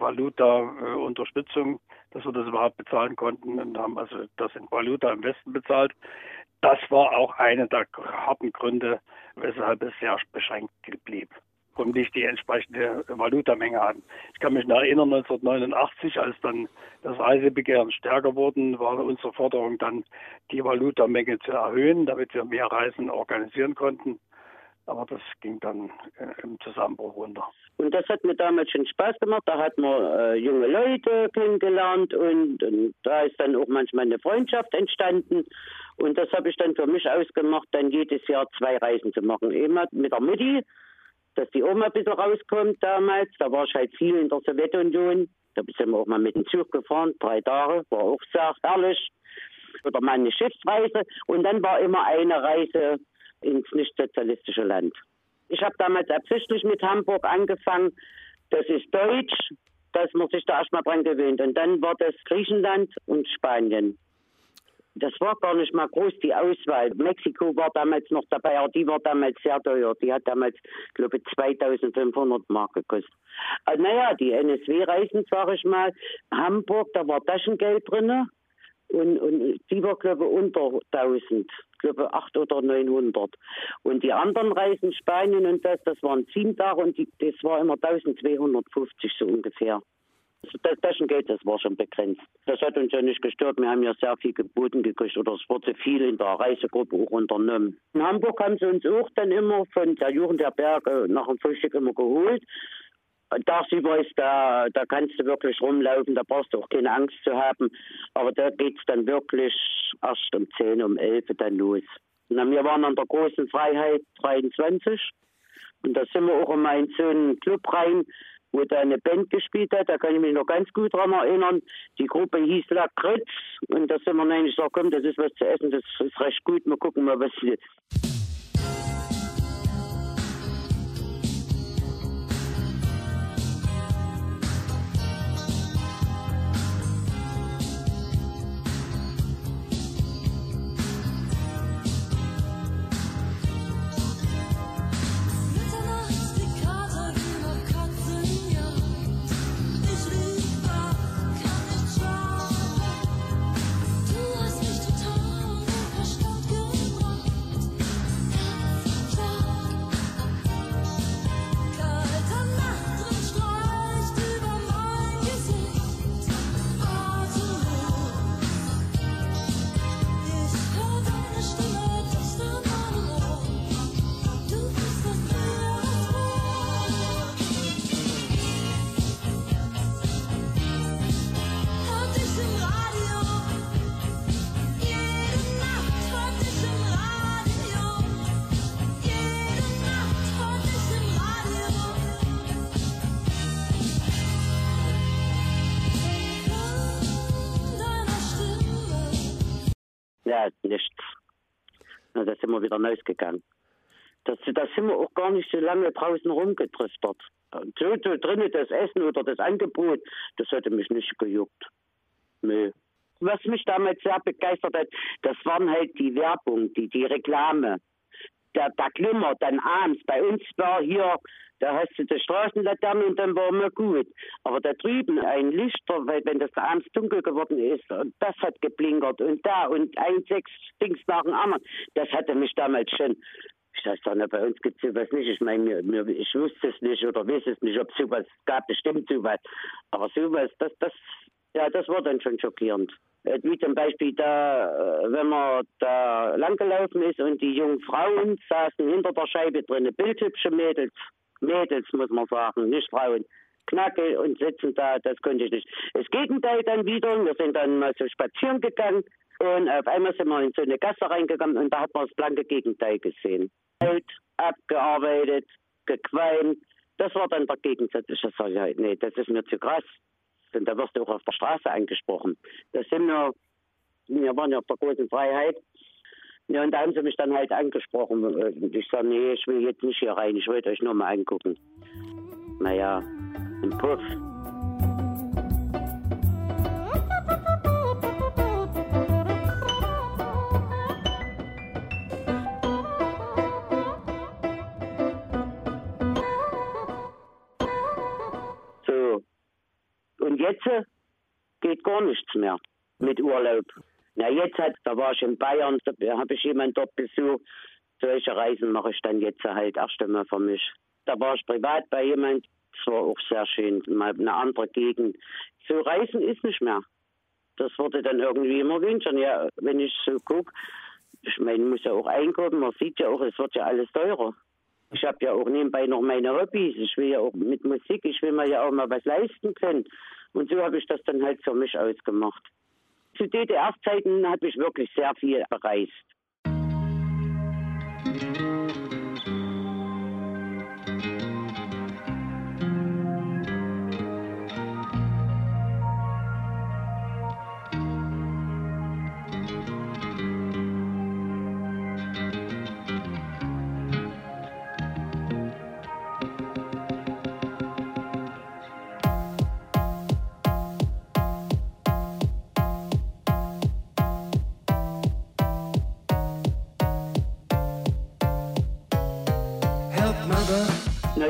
Valuta-Unterstützung, dass wir das überhaupt bezahlen konnten und haben also das in Valuta im Westen bezahlt. Das war auch einer der harten Gründe, weshalb es sehr beschränkt blieb und nicht die entsprechende Valutamenge hatten. Ich kann mich noch erinnern, 1989, als dann das Reisebegehren stärker wurde, war unsere Forderung dann, die Valutamenge zu erhöhen, damit wir mehr Reisen organisieren konnten. Aber das ging dann äh, im Zusammenbruch runter. Und das hat mir damals schon Spaß gemacht. Da hat man äh, junge Leute kennengelernt und, und, da ist dann auch manchmal eine Freundschaft entstanden. Und das habe ich dann für mich ausgemacht, dann jedes Jahr zwei Reisen zu machen. Immer mit der Mutti dass die Oma ein bisschen rauskommt damals. Da war ich halt viel in der Sowjetunion. Da sind wir auch mal mit dem Zug gefahren, drei Tage, war auch sehr herrlich. Oder mal eine Schiffsreise. Und dann war immer eine Reise ins nicht-sozialistische Land. Ich habe damals absichtlich mit Hamburg angefangen. Das ist Deutsch, dass man sich da erstmal dran gewöhnt. Und dann war das Griechenland und Spanien. Das war gar nicht mal groß, die Auswahl. Mexiko war damals noch dabei, aber die war damals sehr teuer. Die hat damals, glaube ich, 2500 Mark gekostet. Also, naja, die NSW-Reisen, sage ich mal. Hamburg, da war Taschengeld drin. Und, und die war, glaube ich, unter 1000. Glaube, 800 oder 900. Und die anderen Reisen, Spanien und das, das waren sieben Tage und die, das war immer 1250 so ungefähr. Das Taschengeld, das war schon begrenzt. Das hat uns ja nicht gestört. Wir haben ja sehr viel geboten gekriegt oder es wurde viel in der Reisegruppe auch unternommen. In Hamburg haben sie uns auch dann immer von der Jugend der Berge nach dem Frühstück immer geholt. Tagsüber ist da, da kannst du wirklich rumlaufen, da brauchst du auch keine Angst zu haben. Aber da geht es dann wirklich erst um 10, um 11 dann los. Na, wir waren an der großen Freiheit 23 und da sind wir auch in meinen so einen Club rein, wo da eine Band gespielt hat, da kann ich mich noch ganz gut dran erinnern. Die Gruppe hieß La Kritz und da sind wir nämlich gesagt, komm, das ist was zu essen, das ist recht gut, wir gucken mal, was sie Ja, wieder rausgegangen. Da, sind wir auch gar nicht so lange draußen rumgetrifftert. So, so drinnen das Essen oder das Angebot, das hätte mich nicht gejuckt. Nö. Was mich damals sehr begeistert hat, das waren halt die Werbung, die, die Reklame. Der, der Glimmer dann abends. Bei uns war hier da hast du die Straßenlaterne und dann war mir gut. Aber da drüben ein Lichter, weil wenn das abends dunkel geworden ist, und das hat geblinkert und da und ein sechs Dings nach dem anderen, das hatte mich damals schon. Ich sag dann, bei uns gibt es sowas nicht. Ich meine, ich wusste es nicht oder weiß es nicht, ob es sowas gab, bestimmt sowas. Aber sowas, das, das, ja, das war dann schon schockierend. Äh, wie zum Beispiel da, äh, wenn man da langgelaufen ist und die jungen Frauen saßen hinter der Scheibe drin, bildhübsche Mädels, Mädels, muss man sagen, nicht Frauen. Knacke und sitzen da, das konnte ich nicht. Das Gegenteil dann wieder, wir sind dann mal so spazieren gegangen und auf einmal sind wir in so eine Gasse reingegangen und da hat man das blanke Gegenteil gesehen. Alt, abgearbeitet, gequalmt. Das war dann der Gegensatz. Ich sage, nee, das ist mir zu krass. Und da wirst du auch auf der Straße angesprochen. Da sind wir, wir waren ja auf der großen Freiheit ja, und da haben sie mich dann halt angesprochen. Und ich sage, nee, ich will jetzt nicht hier rein, ich wollte euch nur mal angucken. Naja, ein Puff. Jetzt geht gar nichts mehr mit Urlaub. Na, jetzt hat, da war ich in Bayern, da habe ich jemanden dort besucht. Solche Reisen mache ich dann jetzt halt erst einmal für mich. Da war ich privat bei jemand, das war auch sehr schön, mal eine andere Gegend. So Reisen ist nicht mehr. Das wurde dann irgendwie immer wünschen. Ja, wenn ich so gucke, ich meine, muss ja auch einkaufen, man sieht ja auch, es wird ja alles teurer. Ich habe ja auch nebenbei noch meine Hobbys. Ich will ja auch mit Musik, ich will mir ja auch mal was leisten können. Und so habe ich das dann halt für mich ausgemacht zu DDR-Zeiten habe ich wirklich sehr viel bereist.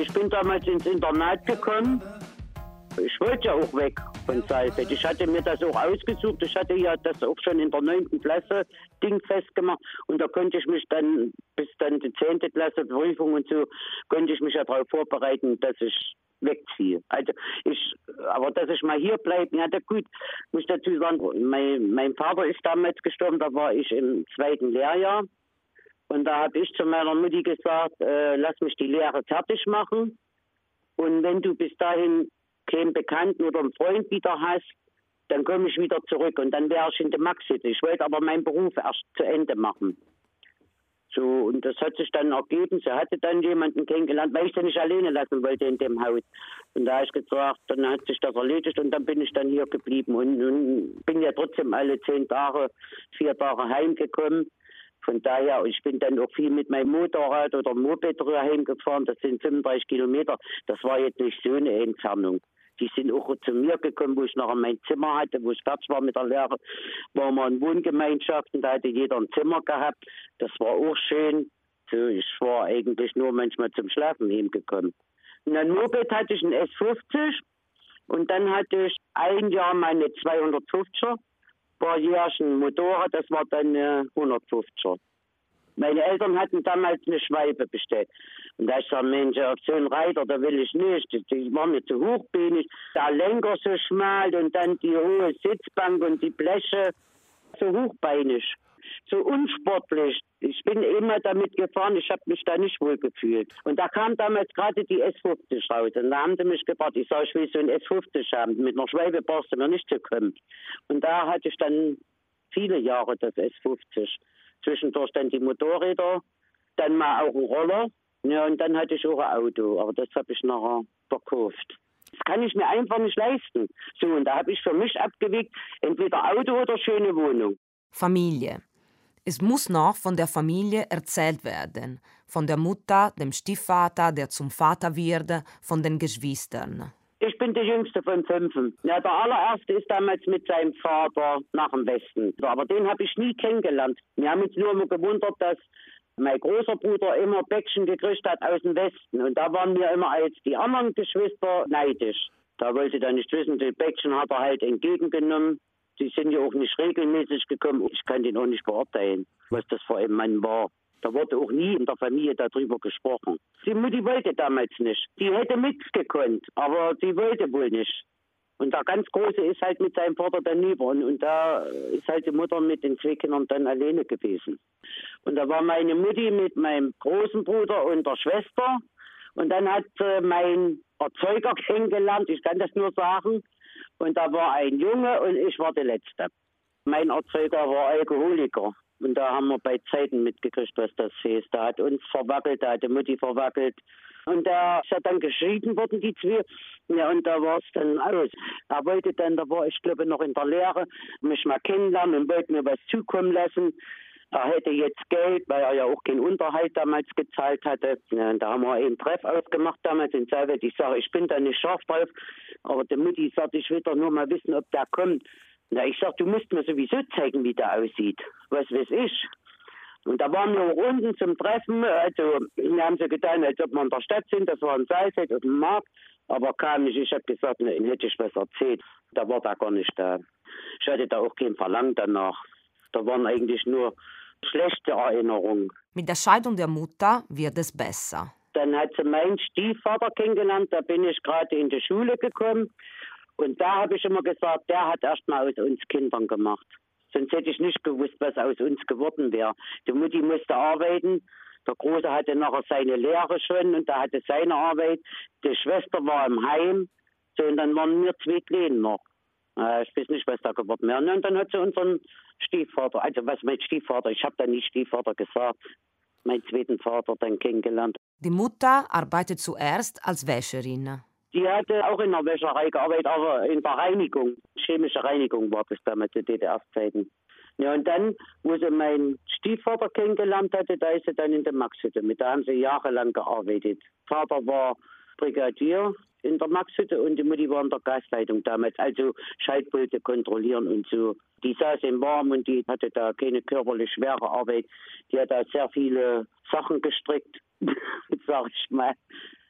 Ich bin damals ins Internat gekommen. Ich wollte ja auch weg von Saalfeld. Ich hatte mir das auch ausgesucht. Ich hatte ja das auch schon in der 9. Klasse Ding festgemacht. Und da konnte ich mich dann bis dann die 10. Klasse Prüfung und so, konnte ich mich ja darauf vorbereiten, dass ich wegziehe. Also ich, aber dass ich mal hier bleibe, ja gut, muss ich dazu sagen, mein, mein Vater ist damals gestorben, da war ich im zweiten Lehrjahr. Und da habe ich zu meiner Mutti gesagt, äh, lass mich die Lehre fertig machen. Und wenn du bis dahin keinen Bekannten oder einen Freund wieder hast, dann komme ich wieder zurück und dann wäre ich in der Maxit. Ich wollte aber meinen Beruf erst zu Ende machen. So, und das hat sich dann ergeben. Sie hatte dann jemanden kennengelernt, weil ich sie nicht alleine lassen wollte in dem Haus. Und da habe ich gesagt, dann hat sich das erledigt und dann bin ich dann hier geblieben und, und bin ja trotzdem alle zehn Tage, vier Tage heimgekommen. Von daher, ich bin dann auch viel mit meinem Motorrad oder Moped heimgefahren. Das sind 35 Kilometer. Das war jetzt nicht so eine Entfernung. Die sind auch zu mir gekommen, wo ich noch mein Zimmer hatte, wo ich fertig war mit der Lehre, waren wir in Wohngemeinschaften, da hatte jeder ein Zimmer gehabt. Das war auch schön. So, ich war eigentlich nur manchmal zum Schlafen hingekommen. Und dann Moped hatte ich ein S50 und dann hatte ich ein Jahr meine 250er, paar Jährchen Motorrad, das war dann äh, 150er. Meine Eltern hatten damals eine Schwalbe bestellt. Und da ich sage, Mensch, auf so einen Reiter, da will ich nicht. Die war mir zu hochbeinig. Der Lenker so schmal und dann die hohe Sitzbank und die Bleche so hochbeinig. So unsportlich. Ich bin immer damit gefahren, ich habe mich da nicht wohl gefühlt. Und da kam damals gerade die S50 raus. Und da haben sie mich gefragt, ich sage, ich will so ein S50 haben. Mit einer Schwalbe brauchst du mir nicht zu kommen. Und da hatte ich dann viele Jahre das S50 zwischendurch dann die Motorräder, dann mal auch ein Roller. Ja, und dann hatte ich auch ein Auto, aber das habe ich nachher verkauft. Das kann ich mir einfach nicht leisten. So, und da habe ich für mich abgewegt, entweder Auto oder schöne Wohnung. Familie. Es muss noch von der Familie erzählt werden. Von der Mutter, dem Stiefvater, der zum Vater wird, von den Geschwistern. Ich bin die jüngste von fünf. Ja, der allererste ist damals mit seinem Vater nach dem Westen. Aber den habe ich nie kennengelernt. Wir haben uns nur immer gewundert, dass mein großer Bruder immer Bäckchen gekriegt hat aus dem Westen. Und da waren wir immer als die anderen Geschwister neidisch. Da wollte er nicht wissen, die Bäckchen hat er halt entgegengenommen. Die sind ja auch nicht regelmäßig gekommen. Ich kann den auch nicht beurteilen, was das für ein Mann war. Da wurde auch nie in der Familie darüber gesprochen. Die Mutti wollte damals nicht. Die hätte mitgekonnt, aber sie wollte wohl nicht. Und der ganz Große ist halt mit seinem Vater dann über. Und, und da ist halt die Mutter mit den zwei Kindern dann alleine gewesen. Und da war meine Mutti mit meinem großen Bruder und der Schwester. Und dann hat äh, mein Erzeuger kennengelernt, ich kann das nur sagen. Und da war ein Junge und ich war die Letzte. Mein Erzeuger war Alkoholiker. Und da haben wir bei Zeiten mitgekriegt, was das ist. Da hat uns verwackelt, da hat die Mutti verwackelt. Und da ist er dann geschieden worden, die zwei. Ja, und da war es dann aus. Er wollte dann, da war ich glaube noch in der Lehre, mich mal kennenlernen und wollte mir was zukommen lassen. Er hätte jetzt Geld, weil er ja auch keinen Unterhalt damals gezahlt hatte. Ja, da haben wir einen Treff ausgemacht damals in Salvet. Ich sage, ich bin da nicht scharf drauf. Aber die Mutti sagt, ich will doch nur mal wissen, ob der kommt. Na, ich sag, du musst mir sowieso zeigen, wie der aussieht. Was weiß ich. Und da waren wir auch unten zum Treffen. Also, wir haben so getan, als ob wir in der Stadt sind. Das war ein Salzhead auf dem Markt. Aber kam nicht. Ich habe gesagt, ne, hätte ich was erzählt. Da war da gar nicht da. Ich hatte da auch kein Verlangen danach. Da waren eigentlich nur schlechte Erinnerungen. Mit der Scheidung der Mutter wird es besser. Dann hat sie meinen Stiefvater kennengelernt. Da bin ich gerade in die Schule gekommen. Und da habe ich immer gesagt, der hat erst mal aus uns Kindern gemacht. Sonst hätte ich nicht gewusst, was aus uns geworden wäre. Die Mutti musste arbeiten. Der Große hatte nachher seine Lehre schon und da hatte seine Arbeit. Die Schwester war im Heim. So, und dann waren wir zwei Kleine noch. Äh, ich weiß nicht, was da geworden wäre. Und dann hat sie unseren Stiefvater, also was mein Stiefvater, ich habe da nicht Stiefvater gesagt, meinen zweiten Vater dann kennengelernt. Die Mutter arbeitet zuerst als Wäscherin. Die hatte auch in der Wäscherei gearbeitet, aber in der Reinigung. Chemische Reinigung war das damals zu DDR-Zeiten. Ja, und dann, wo sie meinen Stiefvater kennengelernt hatte, da ist sie dann in der Maxhütte. Mit da haben sie jahrelang gearbeitet. Vater war Brigadier in der Maxhütte und die Mutti war in der Gasleitung damals. Also Schaltpulte kontrollieren und so. Die saß im Warm und die hatte da keine körperlich schwere Arbeit. Die hat da sehr viele Sachen gestrickt, sag ich mal.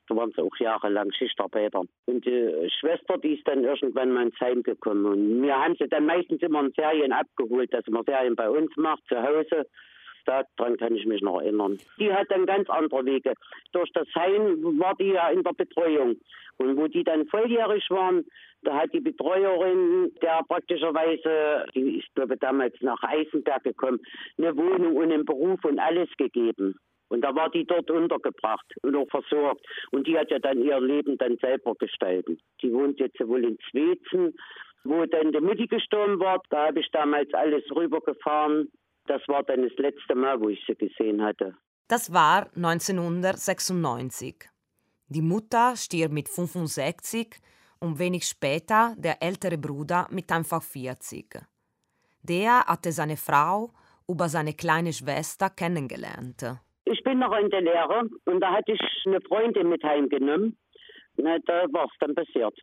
Da waren sie auch jahrelang Schichtarbeiter. Und die Schwester, die ist dann irgendwann mal ins Heim gekommen. Und wir haben sie dann meistens immer in Serien abgeholt, dass man Serien bei uns macht, zu Hause. Daran kann ich mich noch erinnern. Die hat dann ganz andere Wege. Durch das Heim war die ja in der Betreuung. Und wo die dann volljährig waren, da hat die Betreuerin, der praktischerweise, die ist glaube ich damals nach Eisenberg gekommen, eine Wohnung und einen Beruf und alles gegeben. Und da war die dort untergebracht und auch versorgt. Und die hat ja dann ihr Leben dann selber gestaltet. Die wohnt jetzt wohl in Zwezen, wo dann die Mutti gestorben war. Da habe ich damals alles rübergefahren. Das war dann das letzte Mal, wo ich sie gesehen hatte. Das war 1996. Die Mutter stirbt mit 65 und wenig später der ältere Bruder mit einfach 40. Der hatte seine Frau über seine kleine Schwester kennengelernt. Ich bin noch in der Lehre und da hatte ich eine Freundin mit heimgenommen. Na, da war es dann passiert.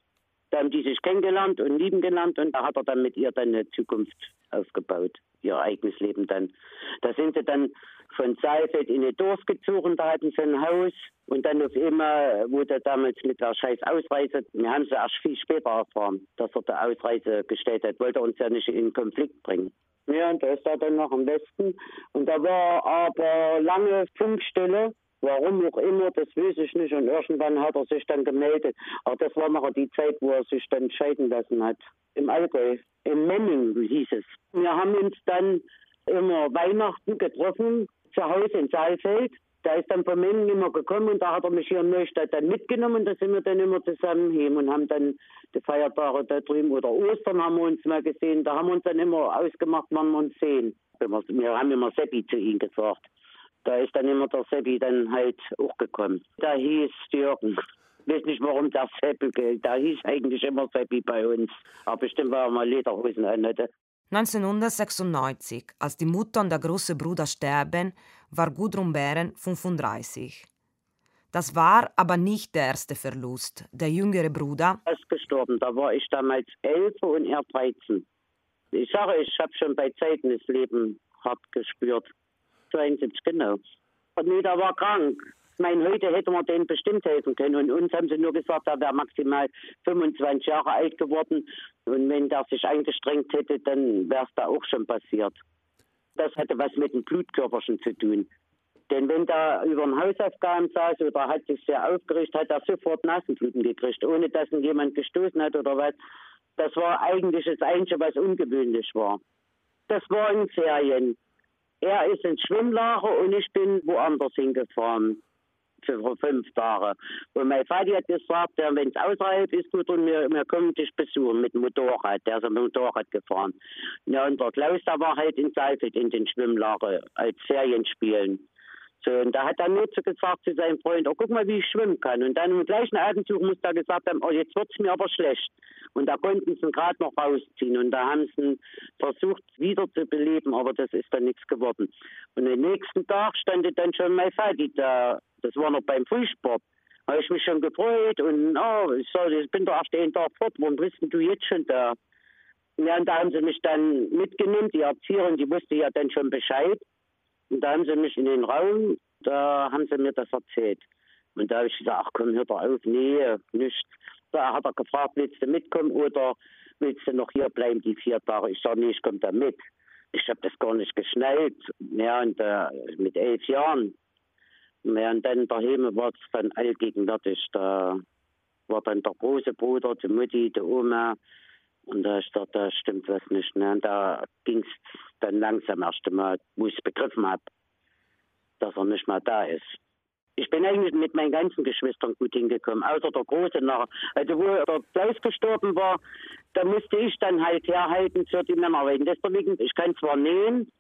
Da haben die sich kennengelernt und lieben gelernt und da hat er dann mit ihr dann eine Zukunft aufgebaut, ihr eigenes Leben dann. Da sind sie dann von Saalfeld in ein Dorf gezogen, da hatten sie ein Haus und dann auf einmal wurde damals mit der scheiß Ausreise, wir haben sie erst viel später erfahren, dass er die Ausreise gestellt hat, wollte uns ja nicht in Konflikt bringen. Ja, und da ist er dann noch im Westen. Und da war aber lange Funkstille. Warum auch immer, das weiß ich nicht. Und irgendwann hat er sich dann gemeldet. Aber das war noch die Zeit, wo er sich dann scheiden lassen hat. Im Allgäu, in Menning hieß es. Wir haben uns dann immer Weihnachten getroffen, zu Hause in Saalfeld. Da ist dann von Mengen immer gekommen und da hat er mich hier in Neustadt dann mitgenommen. Da sind wir dann immer zusammen hin und haben dann die Feiertage da drüben oder Ostern haben wir uns mal gesehen. Da haben wir uns dann immer ausgemacht, wann wir uns sehen. Wir haben immer Seppi zu ihm gesagt. Da ist dann immer der Seppi dann halt auch gekommen. Da hieß Jürgen. Ich weiß nicht, warum der Seppi gilt. Da hieß eigentlich immer Seppi bei uns. Aber bestimmt, weil er mal Lederhosen anhatte. 1996, als die Mutter und der große Bruder sterben, war Gudrun Bären 35. Das war aber nicht der erste Verlust. Der jüngere Bruder Er ist gestorben. Da war ich damals elf und er 13. Ich sage, ich habe schon bei Zeiten das Leben hart gespürt. 72, genau. Und nee, der war krank. Ich meine, heute hätte man denen bestimmt helfen können. Und uns haben sie nur gesagt, er wäre maximal 25 Jahre alt geworden. Und wenn der sich eingestrengt hätte, dann wäre es da auch schon passiert. Das hatte was mit dem Blutkörperchen zu tun. Denn wenn der über den Hausaufgaben saß oder hat sich sehr aufgerichtet, hat er sofort Nasenbluten gekriegt, ohne dass ihn jemand gestoßen hat oder was. Das war eigentlich das Einzige, was ungewöhnlich war. Das war in Ferien. Er ist ins Schwimmlager und ich bin woanders hingefahren für fünf Tage. Und mein Vater hat gesagt, wenn es außerhalb ist, gut, und wir, wir kommen dich besuchen mit dem Motorrad. Der ist am Motorrad gefahren. Ja, und der Klaus, der war halt in Saalfeld in den Schwimmlager als Ferienspielen. So, und da hat er nur so gesagt zu seinem Freund, oh, guck mal, wie ich schwimmen kann. Und dann im gleichen Atemzug muss er gesagt haben, oh, jetzt wird's mir aber schlecht. Und da konnten sie ihn gerade noch rausziehen. Und da haben sie ihn versucht, wieder zu beleben, aber das ist dann nichts geworden. Und am nächsten Tag stand dann schon mein Vati da. Das war noch beim Frühsport. Da habe ich mich schon gefreut und, oh, ich, soll, ich bin doch erst den Tag fort, warum bist denn du jetzt schon da? Ja, und da haben sie mich dann mitgenommen, die Erzieherin, die wusste ja dann schon Bescheid. Und da haben sie mich in den Raum, da haben sie mir das erzählt. Und da habe ich gesagt, ach komm, hör doch auf, nee, nichts. Da hat er gefragt, willst du mitkommen oder willst du noch hier bleiben, die vier Tage? Ich sage, nee, ich komme da mit. Ich habe das gar nicht geschnallt. Ja, und äh, mit elf Jahren. Ja, und dann daheim war es dann allgegenwärtig. Da war dann der große Bruder, die Mutti, die Oma. Und da ich dachte, da stimmt was nicht. Ne? Und da ging es dann langsam erst einmal, wo ich es begriffen habe, dass er nicht mehr da ist. Ich bin eigentlich mit meinen ganzen Geschwistern gut hingekommen, außer der Große noch. Also wo der Klaus gestorben war, da musste ich dann halt herhalten für die Männerwegen. Deswegen, ich kann zwar nähen,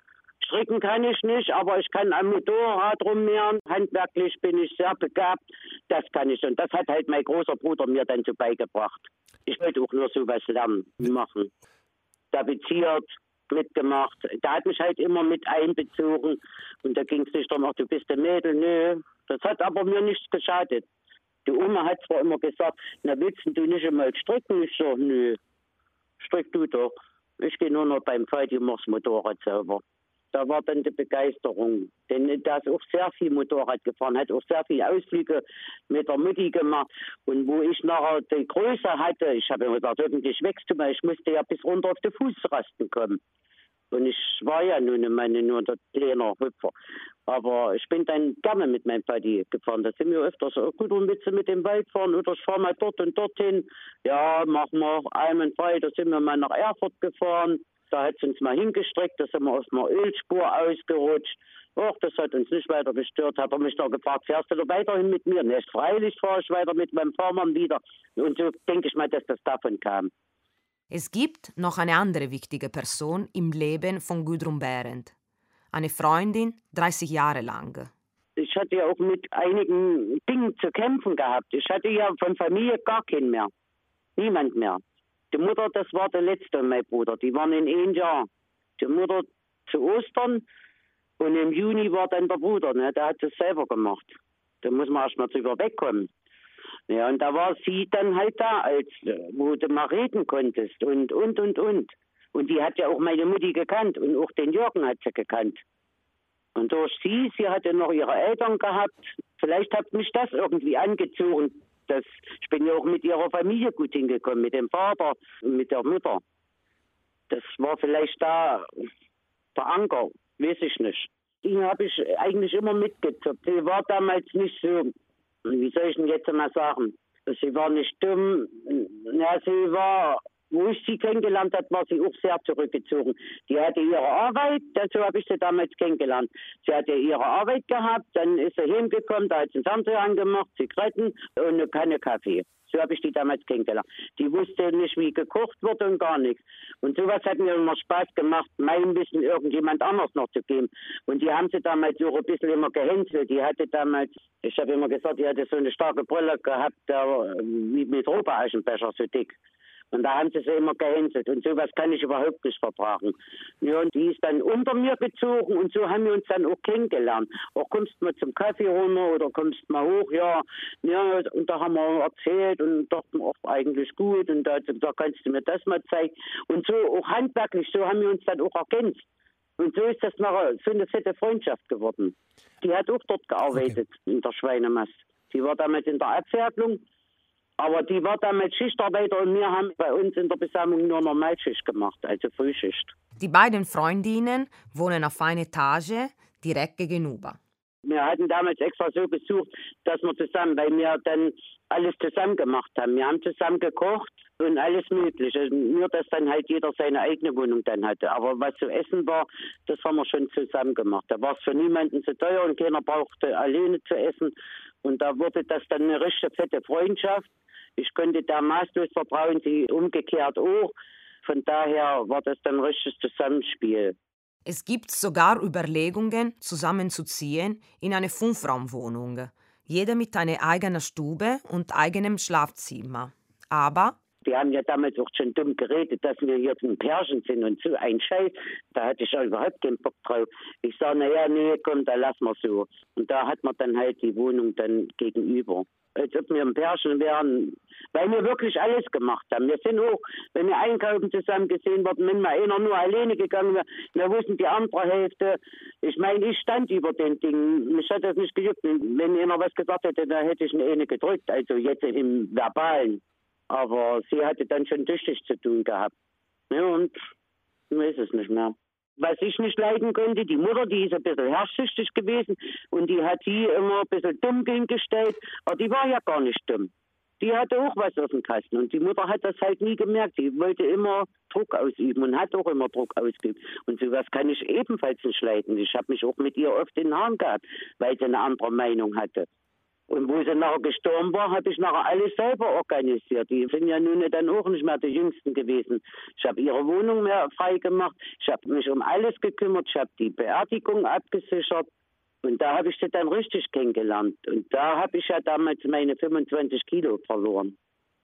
stricken kann ich nicht, aber ich kann am Motorrad rummehren. Handwerklich bin ich sehr begabt, das kann ich. Und das hat halt mein großer Bruder mir dann so beigebracht. Ich wollte auch nur sowas lernen, machen. Tapeziert, mitgemacht. Der hat mich halt immer mit einbezogen. Und da ging es nicht darum, ach, du bist ein Mädel. Nö, das hat aber mir nichts geschadet. Die Oma hat zwar immer gesagt, na willst du nicht einmal stricken? Ich so, nö, strick du doch. Ich gehe nur noch beim Vati und mach's Motorrad selber. Da war dann die Begeisterung. Denn der ist auch sehr viel Motorrad gefahren, hat auch sehr viele Ausflüge mit der Mutti gemacht. Und wo ich nachher die Größe hatte, ich habe immer gesagt, öffentlich wächst du mal, ich musste ja bis runter auf die Fußrasten kommen. Und ich war ja nun meine nur der kleine Hüpfer. Aber ich bin dann gerne mit meinem Paddy gefahren. Da sind wir öfters gut, und du mit dem Wald fahren oder ich fahre mal dort und dorthin. Ja, machen wir einmal frei. Da sind wir mal nach Erfurt gefahren. Da hat es uns mal hingestreckt, da sind wir auf einer Ölspur ausgerutscht. Och, das hat uns nicht weiter gestört. Hat er mich noch gefragt, fährst du da weiterhin mit mir? Nicht freilich fahre ich weiter mit meinem Fahrmann wieder. Und so denke ich mal, dass das davon kam. Es gibt noch eine andere wichtige Person im Leben von Gudrun Behrendt. Eine Freundin, 30 Jahre lang. Ich hatte ja auch mit einigen Dingen zu kämpfen gehabt. Ich hatte ja von Familie gar keinen mehr. Niemand mehr. Die Mutter, das war der letzte, mein Bruder. Die waren in ein Jahr. Die Mutter zu Ostern und im Juni war dann der Bruder. Ne? Der hat es selber gemacht. Da muss man erst mal drüber wegkommen. Ja, und da war sie dann halt da, als wo du mal reden konntest und, und, und, und. Und die hat ja auch meine Mutti gekannt und auch den Jürgen hat sie gekannt. Und durch sie, sie hatte noch ihre Eltern gehabt. Vielleicht hat mich das irgendwie angezogen. Das, ich bin ja auch mit ihrer Familie gut hingekommen, mit dem Vater und mit der Mutter. Das war vielleicht da der Anker, weiß ich nicht. Die habe ich eigentlich immer mitgezockt. Sie war damals nicht so, wie soll ich denn jetzt mal sagen? Sie war nicht dumm. Ja, sie war wo ich sie kennengelernt habe, war sie auch sehr zurückgezogen. Die hatte ihre Arbeit, dazu habe ich sie damals kennengelernt. Sie hatte ihre Arbeit gehabt, dann ist sie heimgekommen, da hat sie den Fernseher angemacht, Zigaretten und eine Kanne Kaffee. So habe ich die damals kennengelernt. Die wusste nicht, wie gekocht wird und gar nichts. Und sowas hat mir immer Spaß gemacht, mein Wissen irgendjemand anders noch zu geben. Und die haben sie damals so ein bisschen immer gehänselt. Die hatte damals, ich habe immer gesagt, die hatte so eine starke Brille gehabt, wie mit Ropa-Aschenbecher, so dick. Und da haben sie sie immer gehänselt. Und sowas kann ich überhaupt nicht vertragen. Ja, und die ist dann unter mir gezogen und so haben wir uns dann auch kennengelernt. Auch kommst du mal zum Kaffee runter oder kommst mal hoch, ja. ja und da haben wir erzählt und dachten auch eigentlich gut und da, da kannst du mir das mal zeigen. Und so auch handwerklich, so haben wir uns dann auch ergänzt. Und so ist das nachher so eine fette Freundschaft geworden. Die hat auch dort gearbeitet okay. in der Schweinemast. Die war damals in der Abfertigung aber die war dann mit Schichtarbeiter und wir haben bei uns in der Besammlung nur Normalschicht gemacht, also Frühschicht. Die beiden Freundinnen wohnen auf einer Etage direkt gegenüber. Wir hatten damals extra so gesucht, dass wir zusammen, weil wir dann alles zusammen gemacht haben. Wir haben zusammen gekocht und alles Mögliche. Nur, dass dann halt jeder seine eigene Wohnung dann hatte. Aber was zu essen war, das haben wir schon zusammen gemacht. Da war es für niemanden zu teuer und keiner brauchte alleine zu essen. Und da wurde das dann eine richtige fette Freundschaft. Ich konnte da maßlos vertrauen, sie umgekehrt auch. Von daher war das dann ein richtiges Zusammenspiel. Es gibt sogar Überlegungen, zusammenzuziehen in eine Fünfraumwohnung. Jeder mit einer eigenen Stube und eigenem Schlafzimmer. Aber die haben ja damals auch schon dumm geredet, dass wir hier ein Pärchen sind und so ein Scheiß. Da hatte ich auch überhaupt keinen Bock drauf. Ich sage, naja, nee, komm, da lassen wir so. Und da hat man dann halt die Wohnung dann gegenüber als ob wir ein Pärchen wären, weil wir wirklich alles gemacht haben. Wir sind auch, wenn wir einkaufen zusammen gesehen worden, wenn mal einer nur alleine gegangen wäre, wir wussten die andere Hälfte. Ich meine, ich stand über den Dingen. Mich hat das nicht gejuckt. Wenn einer was gesagt hätte, dann hätte ich eine eine gedrückt, also jetzt im Verbalen. Aber sie hatte dann schon tüchtig zu tun gehabt. Ja, und ich weiß es nicht mehr was ich nicht leiden konnte. Die Mutter, die ist ein bisschen herrschsüchtig gewesen und die hat sie immer ein bisschen dumm gestellt, aber die war ja gar nicht dumm. Die hatte auch was auf dem Kasten und die Mutter hat das halt nie gemerkt. Die wollte immer Druck ausüben und hat auch immer Druck ausgeübt. Und sowas kann ich ebenfalls nicht leiden. Ich habe mich auch mit ihr oft in den Haaren gehabt, weil sie eine andere Meinung hatte. Und wo sie nachher gestorben war, habe ich nachher alles selber organisiert. Die sind ja nun dann auch nicht mehr die Jüngsten gewesen. Ich habe ihre Wohnung mehr frei gemacht. Ich habe mich um alles gekümmert. Ich habe die Beerdigung abgesichert. Und da habe ich sie dann richtig kennengelernt. Und da habe ich ja damals meine 25 Kilo verloren.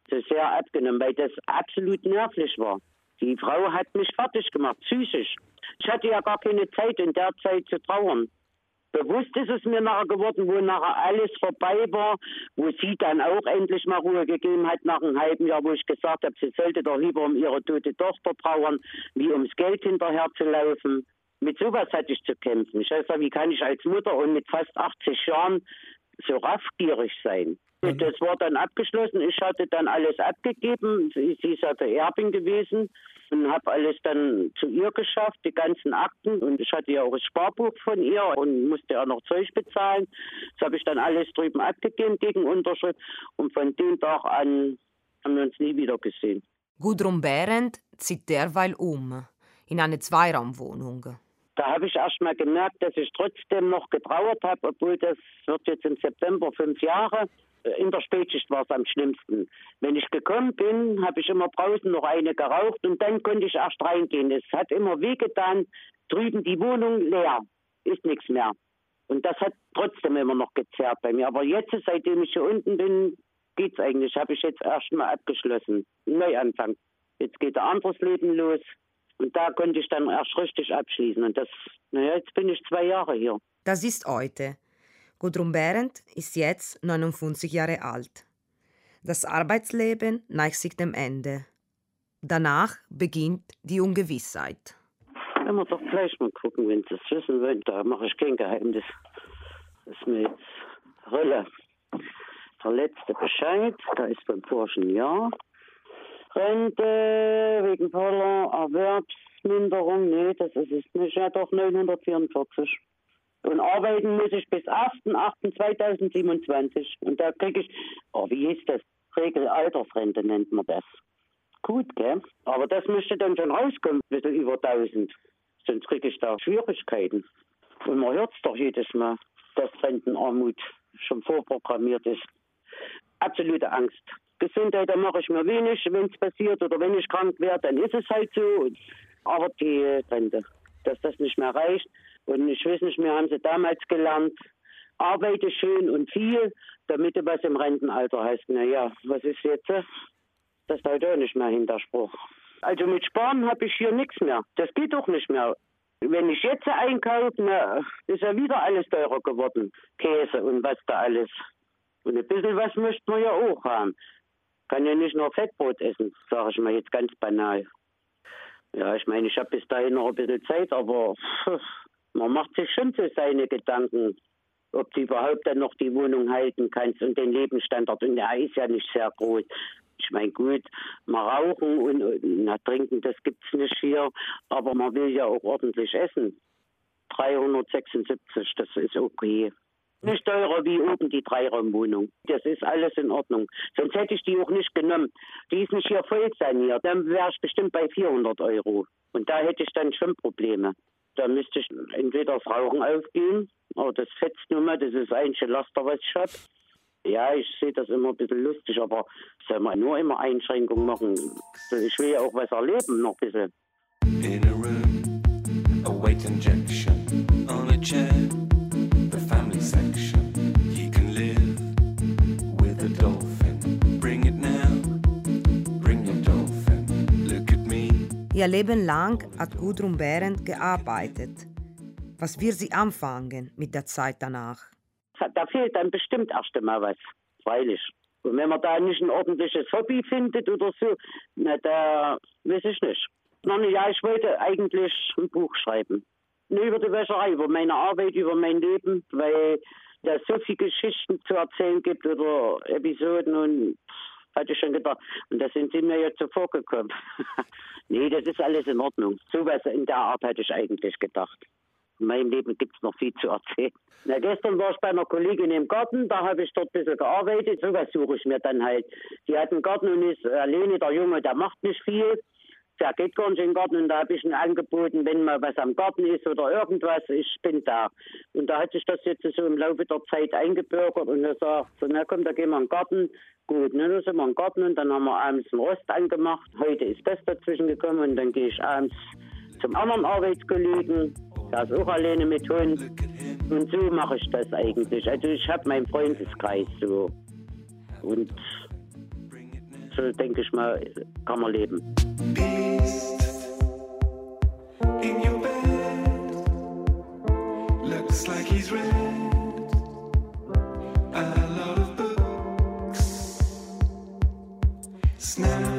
So sehr abgenommen, weil das absolut nervlich war. Die Frau hat mich fertig gemacht, psychisch. Ich hatte ja gar keine Zeit in der Zeit zu trauern. Bewusst ist es mir nachher geworden, wo nachher alles vorbei war, wo sie dann auch endlich mal Ruhe gegeben hat nach einem halben Jahr, wo ich gesagt habe, sie sollte doch lieber um ihre tote Tochter trauern, wie ums Geld hinterher zu laufen. Mit sowas hatte ich zu kämpfen. Ich weiß wie kann ich als Mutter und mit fast 80 Jahren so raffgierig sein? Mhm. Das war dann abgeschlossen. Ich hatte dann alles abgegeben. Sie, ist also Erbin gewesen und habe alles dann zu ihr geschafft, die ganzen Akten. Und ich hatte ja auch das Sparbuch von ihr und musste ja noch Zeug bezahlen. Das habe ich dann alles drüben abgegeben gegen Unterschrift. Und von dem Tag an haben wir uns nie wieder gesehen. Gudrun Behrendt zieht derweil um. in eine Zweiraumwohnung. Da habe ich erst mal gemerkt, dass ich trotzdem noch getrauert habe, obwohl das wird jetzt im September fünf Jahre. In der Spätschicht war es am schlimmsten. Wenn ich gekommen bin, habe ich immer draußen noch eine geraucht und dann konnte ich erst reingehen. Es hat immer wehgetan, drüben die Wohnung leer, ist nichts mehr. Und das hat trotzdem immer noch gezerrt bei mir. Aber jetzt, seitdem ich hier unten bin, geht's eigentlich. Habe ich jetzt erstmal abgeschlossen. Neuanfang. Jetzt geht ein anderes Leben los. Und da konnte ich dann erst richtig abschließen. Und das, naja, jetzt bin ich zwei Jahre hier. Das ist heute. Gudrun Behrendt ist jetzt 59 Jahre alt. Das Arbeitsleben neigt sich dem Ende. Danach beginnt die Ungewissheit. Wenn wir doch gleich mal gucken, wenn Sie es wissen wollen, da mache ich kein Geheimnis. Das ist mir jetzt Rolle. Der letzte Bescheid, da ist beim vorigen Jahr. Rente wegen voller Erwerbsminderung, nee, das ist es nicht. Ja, doch 944. Und arbeiten muss ich bis 8.8.2027. Und da kriege ich, oh, wie hieß das? Regelaltersrente nennt man das. Gut, gell? Aber das müsste dann schon rauskommen, ein bisschen über 1000. Sonst kriege ich da Schwierigkeiten. Und man hört es doch jedes Mal, dass Rentenarmut schon vorprogrammiert ist. Absolute Angst. Gesundheit, da mache ich mir wenig, wenn es passiert oder wenn ich krank werde, dann ist es halt so. Aber die Rente, dass das nicht mehr reicht. Und ich weiß nicht mehr, haben sie damals gelernt, arbeite schön und viel, damit du was im Rentenalter hast. Naja, was ist jetzt? Das ist halt auch nicht mehr Hinterspruch. Also mit Sparen habe ich hier nichts mehr. Das geht doch nicht mehr. Wenn ich jetzt einkaufe, na, ist ja wieder alles teurer geworden. Käse und was da alles. Und ein bisschen was möchte man ja auch haben. Kann ja nicht nur Fettbrot essen, sage ich mal jetzt ganz banal. Ja, ich meine, ich habe bis dahin noch ein bisschen Zeit, aber man macht sich schon so seine Gedanken, ob du überhaupt dann noch die Wohnung halten kannst und den Lebensstandard. Und der ist ja nicht sehr groß. Ich meine, gut, mal rauchen und, und na, trinken, das gibt es nicht hier, aber man will ja auch ordentlich essen. 376, das ist okay. Nicht teurer wie oben die Dreiraumwohnung. Das ist alles in Ordnung. Sonst hätte ich die auch nicht genommen. Die ist nicht hier voll saniert. Dann wäre ich bestimmt bei 400 Euro. Und da hätte ich dann schon Probleme. Da müsste ich entweder das Rauchen aufgehen, aber das fetzt nun mal, das ist einzige Laster, was ich habe. Ja, ich sehe das immer ein bisschen lustig, aber soll man nur immer Einschränkungen machen? Ich will ja auch was erleben, noch ein bisschen. In a room, a weight injection on a chair, Ihr Leben lang hat Gudrun Behrendt gearbeitet. Was wird sie anfangen mit der Zeit danach? da fehlt dann bestimmt erst einmal was, freilich. Und wenn man da nicht ein ordentliches Hobby findet oder so, na, da weiß ich nicht. Na, ja, ich wollte eigentlich ein Buch schreiben. Nur über die Wäscherei, über meine Arbeit, über mein Leben, weil da so viele Geschichten zu erzählen gibt oder Episoden und hatte ich schon gedacht. Und da sind sie mir jetzt zuvor gekommen. nee, das ist alles in Ordnung. So was in der Art hatte ich eigentlich gedacht. In meinem Leben gibt es noch viel zu erzählen. Na, gestern war ich bei einer Kollegin im Garten, da habe ich dort ein bisschen gearbeitet. So was suche ich mir dann halt. Die hat einen Garten und ist alleine, der Junge, der macht nicht viel. Der geht gar nicht in den Garten und da habe ich ihm angeboten, wenn mal was am Garten ist oder irgendwas, ich bin da. Und da hat sich das jetzt so im Laufe der Zeit eingebürgert und er sagt, so, na komm, da gehen wir in den Garten. Gut, ne, dann sind wir im Garten und dann haben wir abends einen Rost angemacht. Heute ist das dazwischen gekommen und dann gehe ich abends zum anderen Arbeitskollegen der ist auch alleine mit Hund. Und so mache ich das eigentlich. Also ich habe meinen Freundeskreis so. Und so denke ich mal, kann man leben. Snap.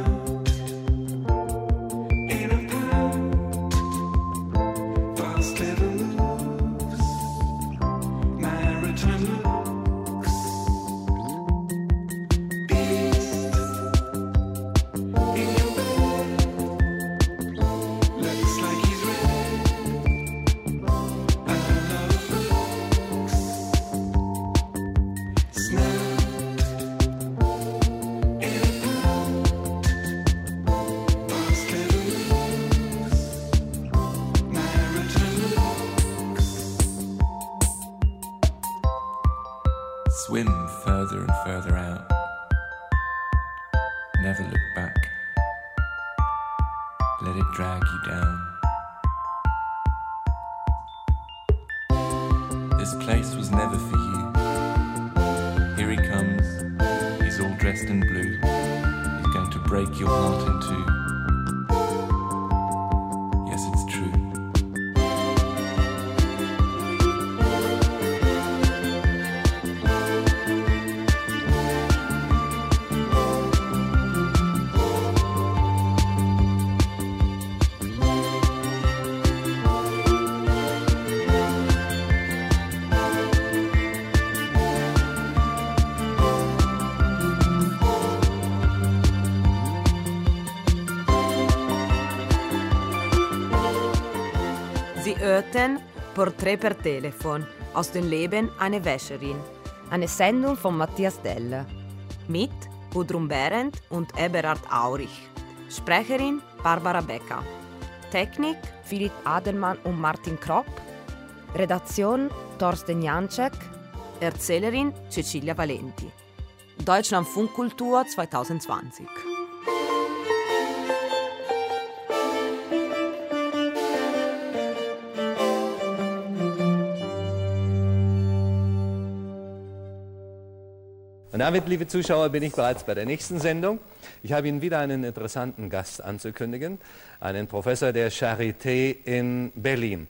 Hörten Porträt per Telefon aus dem Leben einer Wäscherin. Eine Sendung von Matthias Delle. Mit Gudrun Behrendt und Eberhard Aurich. Sprecherin Barbara Becker. Technik Philipp Adelmann und Martin Kropp. Redaktion Thorsten Janczek. Erzählerin Cecilia Valenti. Deutschland Funkkultur 2020. Und damit, liebe Zuschauer, bin ich bereits bei der nächsten Sendung. Ich habe Ihnen wieder einen interessanten Gast anzukündigen, einen Professor der Charité in Berlin.